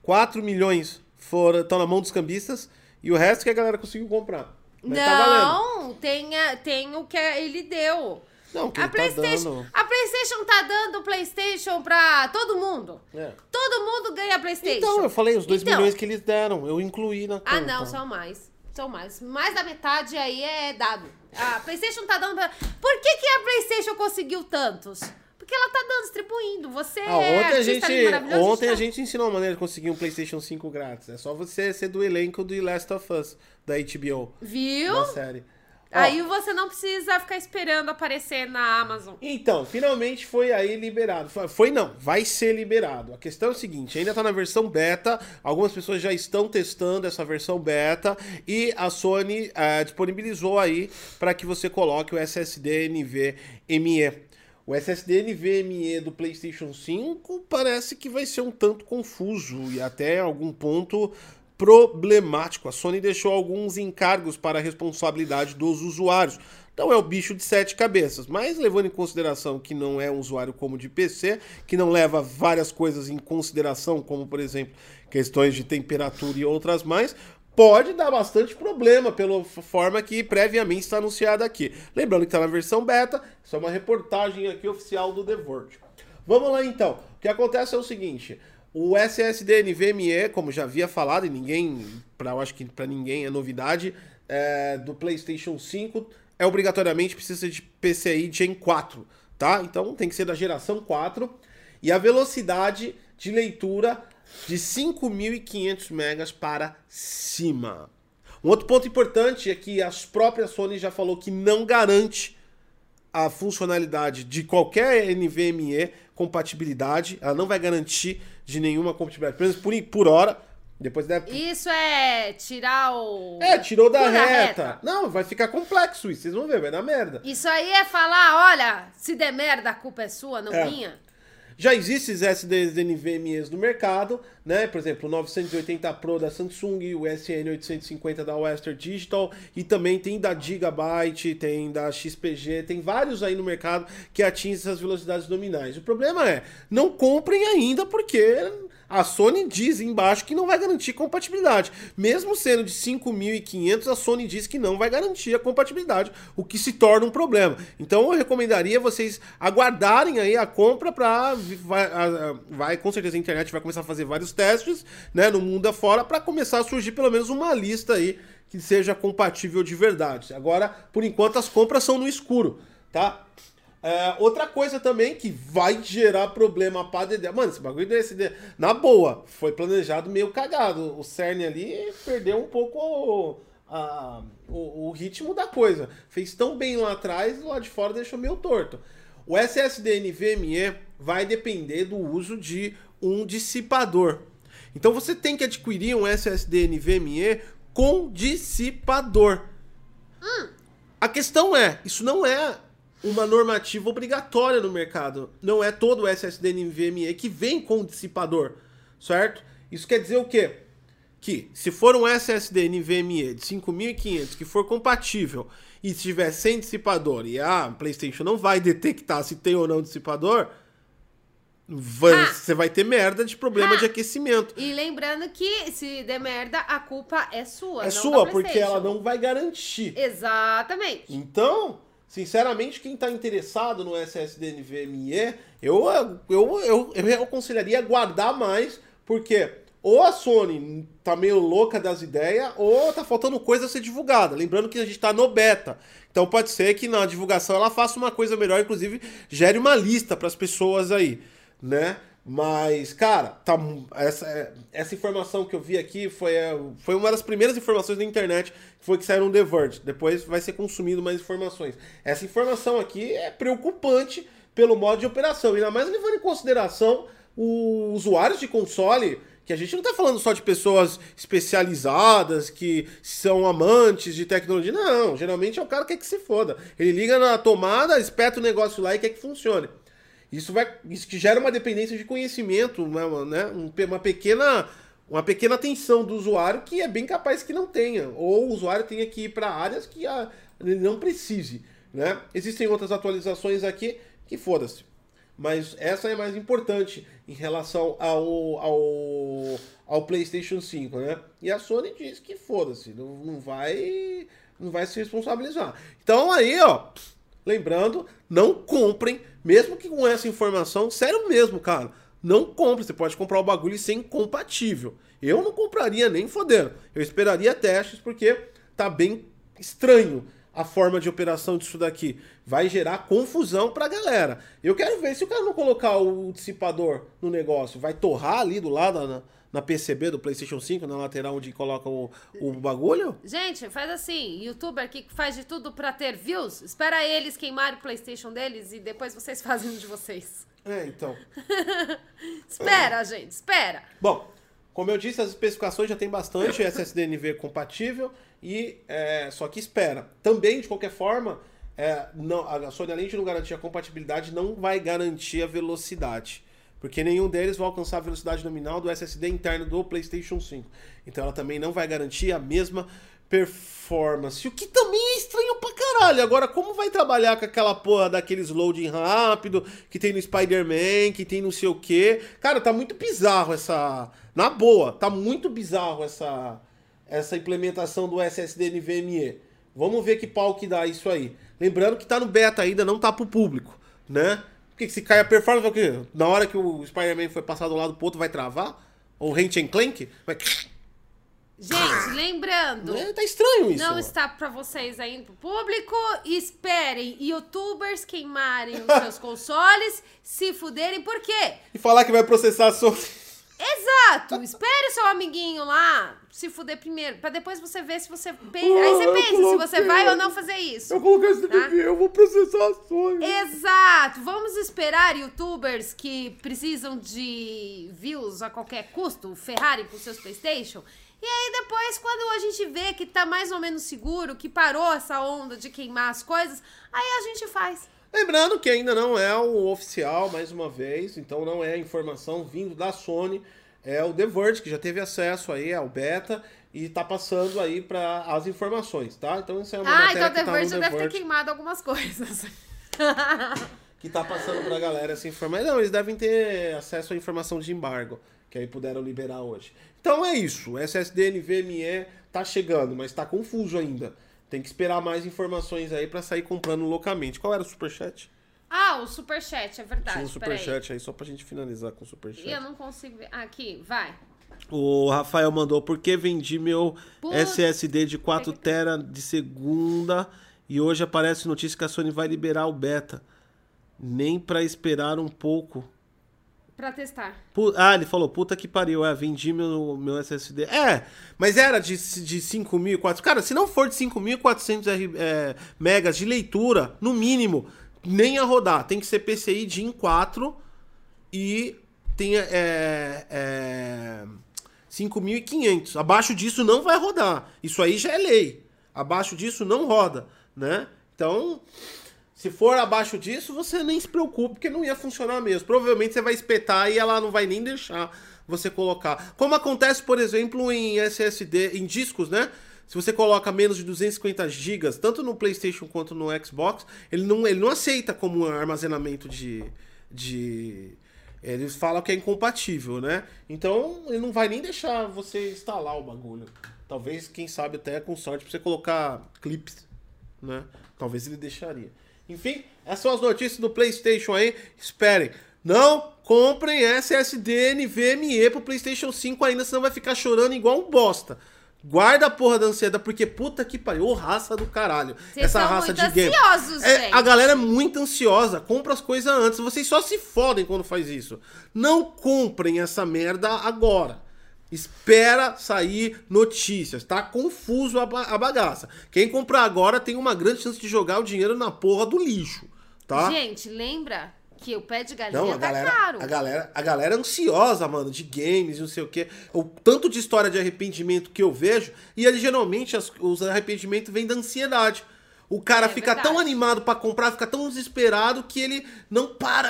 4 milhões foram, estão na mão dos cambistas e o resto que a galera conseguiu comprar. Mas tá. Não, tem, a- tem o que ele deu. Não, que A tá PlayStation, dando. a PlayStation tá dando PlayStation pra todo mundo. É. Todo mundo ganha PlayStation. Então, eu falei os 2 Então. milhões que eles deram, eu incluí na conta. Ah, não, são mais. São mais. Mais da metade aí é dado. A PlayStation tá dando. pra- Por que, que a PlayStation conseguiu tantos? Porque ela tá dando, distribuindo. Você Ah, é ontem a gente, ontem a gente ensinou a maneira de conseguir um PlayStation 5 grátis. É só você ser do elenco do Last of Us, da HBO, Viu? da série. Aí você não precisa ficar esperando aparecer na Amazon. Então, finalmente foi aí liberado. Foi, foi não, vai ser liberado. A questão é o seguinte, ainda tá na versão beta, algumas pessoas já estão testando essa versão beta e a Sony eh, disponibilizou aí para que você coloque o SSD NVMe. O SSD NVMe do PlayStation 5 parece que vai ser um tanto confuso e até algum ponto problemático. A Sony deixou alguns encargos para a responsabilidade dos usuários. Não é o bicho de sete cabeças, mas levando em consideração que não é um usuário como de PC, que não leva várias coisas em consideração, como por exemplo questões de temperatura e outras mais, pode dar bastante problema pela forma que previamente está anunciada aqui. Lembrando que está na versão beta, isso é uma reportagem aqui oficial do The Verge. Vamos lá então. O que acontece é o seguinte: o SSD NVMe, como já havia falado, e ninguém, pra, eu acho que para ninguém é novidade, é, do PlayStation 5 é obrigatoriamente precisa de PCI Gen 4, tá? Então tem que ser da geração 4 e a velocidade de leitura de 5.500 megas para cima. Um outro ponto importante é que as próprias Sony já falou que não garante a funcionalidade de qualquer NVMe compatibilidade, ela não vai garantir de nenhuma compatibilidade, pelo menos por, por hora. Depois deve. Isso é tirar o. É, tirou da Pula reta. Não, vai ficar complexo isso, vocês vão ver, vai dar merda. Isso aí é falar, olha, se der merda, a culpa é sua, não É. minha. Já existem SSDs NVMe's no mercado, né? Por exemplo, o 980 Pro da Samsung, o SN850 da Western Digital e também tem da Gigabyte, tem da XPG, tem vários aí no mercado que atingem essas velocidades nominais. O problema é, não comprem ainda porque a Sony diz embaixo que não vai garantir compatibilidade. Mesmo sendo de 5.500, a Sony diz que não vai garantir a compatibilidade, o que se torna um problema. Então eu recomendaria vocês aguardarem aí a compra para vai, vai com certeza a internet vai começar a fazer vários testes, né, no mundo afora para começar a surgir pelo menos uma lista aí que seja compatível de verdade. Agora, por enquanto as compras são no escuro, tá? É, outra coisa também que vai gerar problema pra DD. Mano, esse bagulho do SD, na boa, foi planejado meio cagado. O CERN ali perdeu um pouco o, a- o, o ritmo da coisa. Fez tão bem lá atrás, lá de fora deixou meio torto. O SSD NVMe vai depender do uso de um dissipador. Então você tem que adquirir um SSD NVMe com dissipador. A questão é, isso não é uma normativa obrigatória no mercado. Não é todo o SSD NVMe que vem com dissipador, certo? Isso quer dizer o quê? que se for um SSD NVMe de 5500 que for compatível e tiver sem dissipador e a PlayStation não vai detectar se tem ou não dissipador, vai- Ah. você vai ter merda de problema Ah. de aquecimento. E lembrando que se der merda, a culpa é sua. É sua, porque ela não vai garantir. Exatamente. Então, sinceramente, quem está interessado no SSD NVMe, eu, eu, eu, eu aconselharia guardar mais, porque ou a Sony tá meio louca das ideias, ou tá faltando coisa a ser divulgada. Lembrando que a gente tá no beta. Então pode ser que na divulgação ela faça uma coisa melhor, inclusive gere uma lista para as pessoas aí, né? Mas, cara, tá, essa, essa informação que eu vi aqui foi, é, foi uma das primeiras informações da internet que foi que saiu no The Verge. Depois vai ser consumido mais informações. Essa informação aqui é preocupante pelo modo de operação, ainda mais levando em consideração os usuários de console, que a gente não tá falando só de pessoas especializadas que são amantes de tecnologia. Não, geralmente é o cara que quer que se foda. Ele liga na tomada, espeta o negócio lá e quer que funcione. Isso vai, isso que gera uma dependência de conhecimento, né, né, um pe- uma pequena, uma pequena atenção do usuário que é bem capaz que não tenha, ou o usuário tenha que ir para áreas que a, ele não precise, né? Existem outras atualizações aqui que foda-se. Mas essa é mais importante em relação ao, ao, ao PlayStation 5, né? E a Sony diz que foda-se, não, não vai não vai se responsabilizar. Então aí, ó, lembrando, não comprem, mesmo que com essa informação, sério mesmo, cara, não compre, você pode comprar o bagulho e ser incompatível. Eu não compraria nem fodendo. Eu esperaria testes porque tá bem estranho a forma de operação disso daqui. Vai gerar confusão pra galera. Eu quero ver se o cara não colocar o dissipador no negócio, vai torrar ali do lado na, na PCB do PlayStation 5, na lateral onde coloca o, o bagulho. Gente, faz assim, youtuber que faz de tudo pra ter views, espera eles queimarem o Playstation deles e depois vocês fazem de vocês. É, então. Espera, gente, espera. Bom, como eu disse, as especificações já tem bastante SSD NV compatível e é, só que espera. Também, de qualquer forma, é, não, a Sony, além de não garantir a compatibilidade, não vai garantir a velocidade. Porque nenhum deles vai alcançar a velocidade nominal do SSD interno do PlayStation 5. Então ela também não vai garantir a mesma performance. O que também é estranho pra caralho. Agora, como vai trabalhar com aquela porra daqueles loading rápido que tem no Spider-Man, que tem não sei o quê? Cara, tá muito bizarro essa. Na boa, tá muito bizarro essa, essa implementação do SSD NVMe. Vamos ver que pau que dá isso aí. Lembrando que tá no beta ainda, não tá pro público, né? Porque se cai a performance, o quê? Na hora que o Spider-Man foi passar do lado pro outro, vai travar? Ou Ratchet Clank? Vai... Gente, lembrando, É, tá estranho isso. não mano. está pra vocês ainda pro público. Esperem youtubers queimarem os seus consoles, se fuderem, por quê? E falar que vai processar a Sony. Exato! Espere o seu amiguinho lá se fuder primeiro, pra depois você ver se você. pe- Aí Ah, você eu pensa se você coloquei. vai ou não fazer isso. Eu coloquei esse Tá? Eu vou processar a Sony. Exato! Vamos esperar youtubers que precisam de views a qualquer custo ferrarem com seus PlayStation. E aí depois, quando a gente vê que tá mais ou menos seguro, que parou essa onda de queimar as coisas, aí a gente faz. Lembrando que ainda não é o oficial, mais uma vez, então não é informação vindo da Sony. É o The Verge, que já teve acesso aí ao beta e tá passando aí para as informações, tá? Então isso é uma Ah, então que The tá Verge deve ter queimado algumas coisas. que tá passando pra galera essa informação. Não, eles devem ter acesso à informação de embargo, que aí puderam liberar hoje. Então é isso, SSD NVMe tá chegando, mas tá confuso ainda. Tem que esperar mais informações aí pra sair comprando loucamente. Qual era o superchat? Ah, o superchat, é verdade. Tinha um superchat aí, só pra gente finalizar com o superchat. Eu não consigo ver. Aqui, vai. O Rafael mandou, por que vendi meu Putz. SSD de 4 tera de segunda e hoje aparece notícia que a Sony vai liberar o beta. Nem pra esperar um pouco. Pra testar. Pu- Ah, ele falou, puta que pariu, é, vendi meu, meu SSD. É, mas era de, de 5.400. Cara, se não for de 5.400 R- é, megas de leitura, no mínimo, nem a rodar. Tem que ser PCI DIN 4 e tem é, é, 5.500. Abaixo disso não vai rodar. Isso aí já é lei. Abaixo disso não roda, né? Então, se for abaixo disso, você nem se preocupe, porque não ia funcionar mesmo. Provavelmente você vai espetar e ela não vai nem deixar você colocar. Como acontece, por exemplo, em SSD, em discos, né? Se você coloca menos de 250 GB, tanto no PlayStation quanto no Xbox, ele não, ele não aceita como armazenamento de, de. Eles falam que é incompatível, né? Então ele não vai nem deixar você instalar o bagulho. Talvez, quem sabe, até com sorte, pra você colocar clips, né? Talvez ele deixaria. Enfim, essas são as notícias do PlayStation aí. Esperem. Não comprem SSD NVMe pro PlayStation 5 ainda, senão vai ficar chorando igual um bosta. Guarda a porra da ansiedade, porque puta que pariu, raça do caralho. Vocês essa são raça muito de game. ansiosos, É, gente. a galera é muito ansiosa, compra as coisas antes. Vocês só se fodem quando faz isso. Não comprem essa merda agora. Espera sair notícias. Tá confuso a, a bagaça. Quem comprar agora tem uma grande chance de jogar o dinheiro na porra do lixo, tá? Gente, lembra que o pé de galinha Não, a tá galera, caro. a galera, a galera é ansiosa, mano, de games e não sei o quê. O tanto de história de arrependimento que eu vejo, e ele, geralmente as- os arrependimentos vêm da ansiedade. O cara É fica verdade. tão animado pra comprar, fica tão desesperado que ele não para.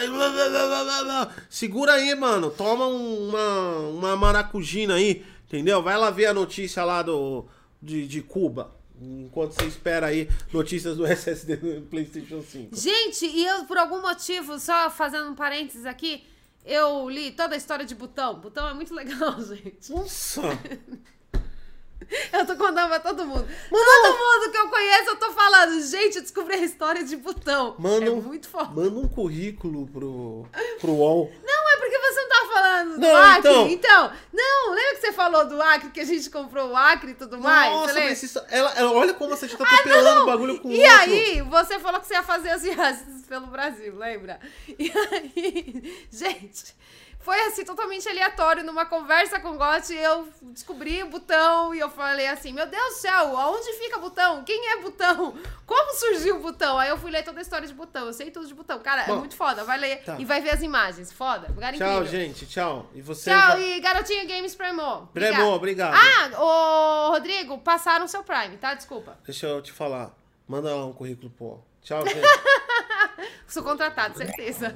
Segura aí, mano. Toma um- uma, uma maracujina aí, entendeu? Vai lá ver a notícia lá do, de, de Cuba. Enquanto você espera aí notícias do SSD do PlayStation 5. Gente, e eu, por algum motivo, só fazendo um parênteses aqui, eu li toda a história de Butão. Butão é muito legal, gente. Nossa! Eu tô contando pra todo mundo. Todo mundo que eu conheço, eu tô falando. Gente, eu descobri a história de Butão. Manda é muito foda. Manda um currículo pro, pro UOL. Não, é porque você não tá falando do Não, Acre. então. Então. não, lembra que você falou do Acre, que a gente comprou o Acre e tudo mais? Nossa, mas isso, ela, ela- olha como você tá atropelando o bagulho com o E outro. aí, você falou que você ia fazer as viagens pelo Brasil, lembra? E aí, gente, foi assim, totalmente aleatório. Numa conversa com o Gotti, eu descobri o Butão e eu falei assim: Meu Deus do céu, aonde fica Butão? Quem é Butão? Como surgiu o Butão? Aí eu fui ler toda a história de Butão. Eu sei tudo de Butão. Cara, é Bom, muito foda. Vai ler tá. e vai ver as imagens. Foda. Lugar Tchau, incrível. gente. Tchau. E você Tchau, vai- e Garotinho Games Premo. Premo, obrigado. Ah, ô Rodrigo, passaram seu Prime, tá? Desculpa. Deixa eu te falar. Manda lá um currículo, pô. Tchau, gente. Sou contratado, certeza.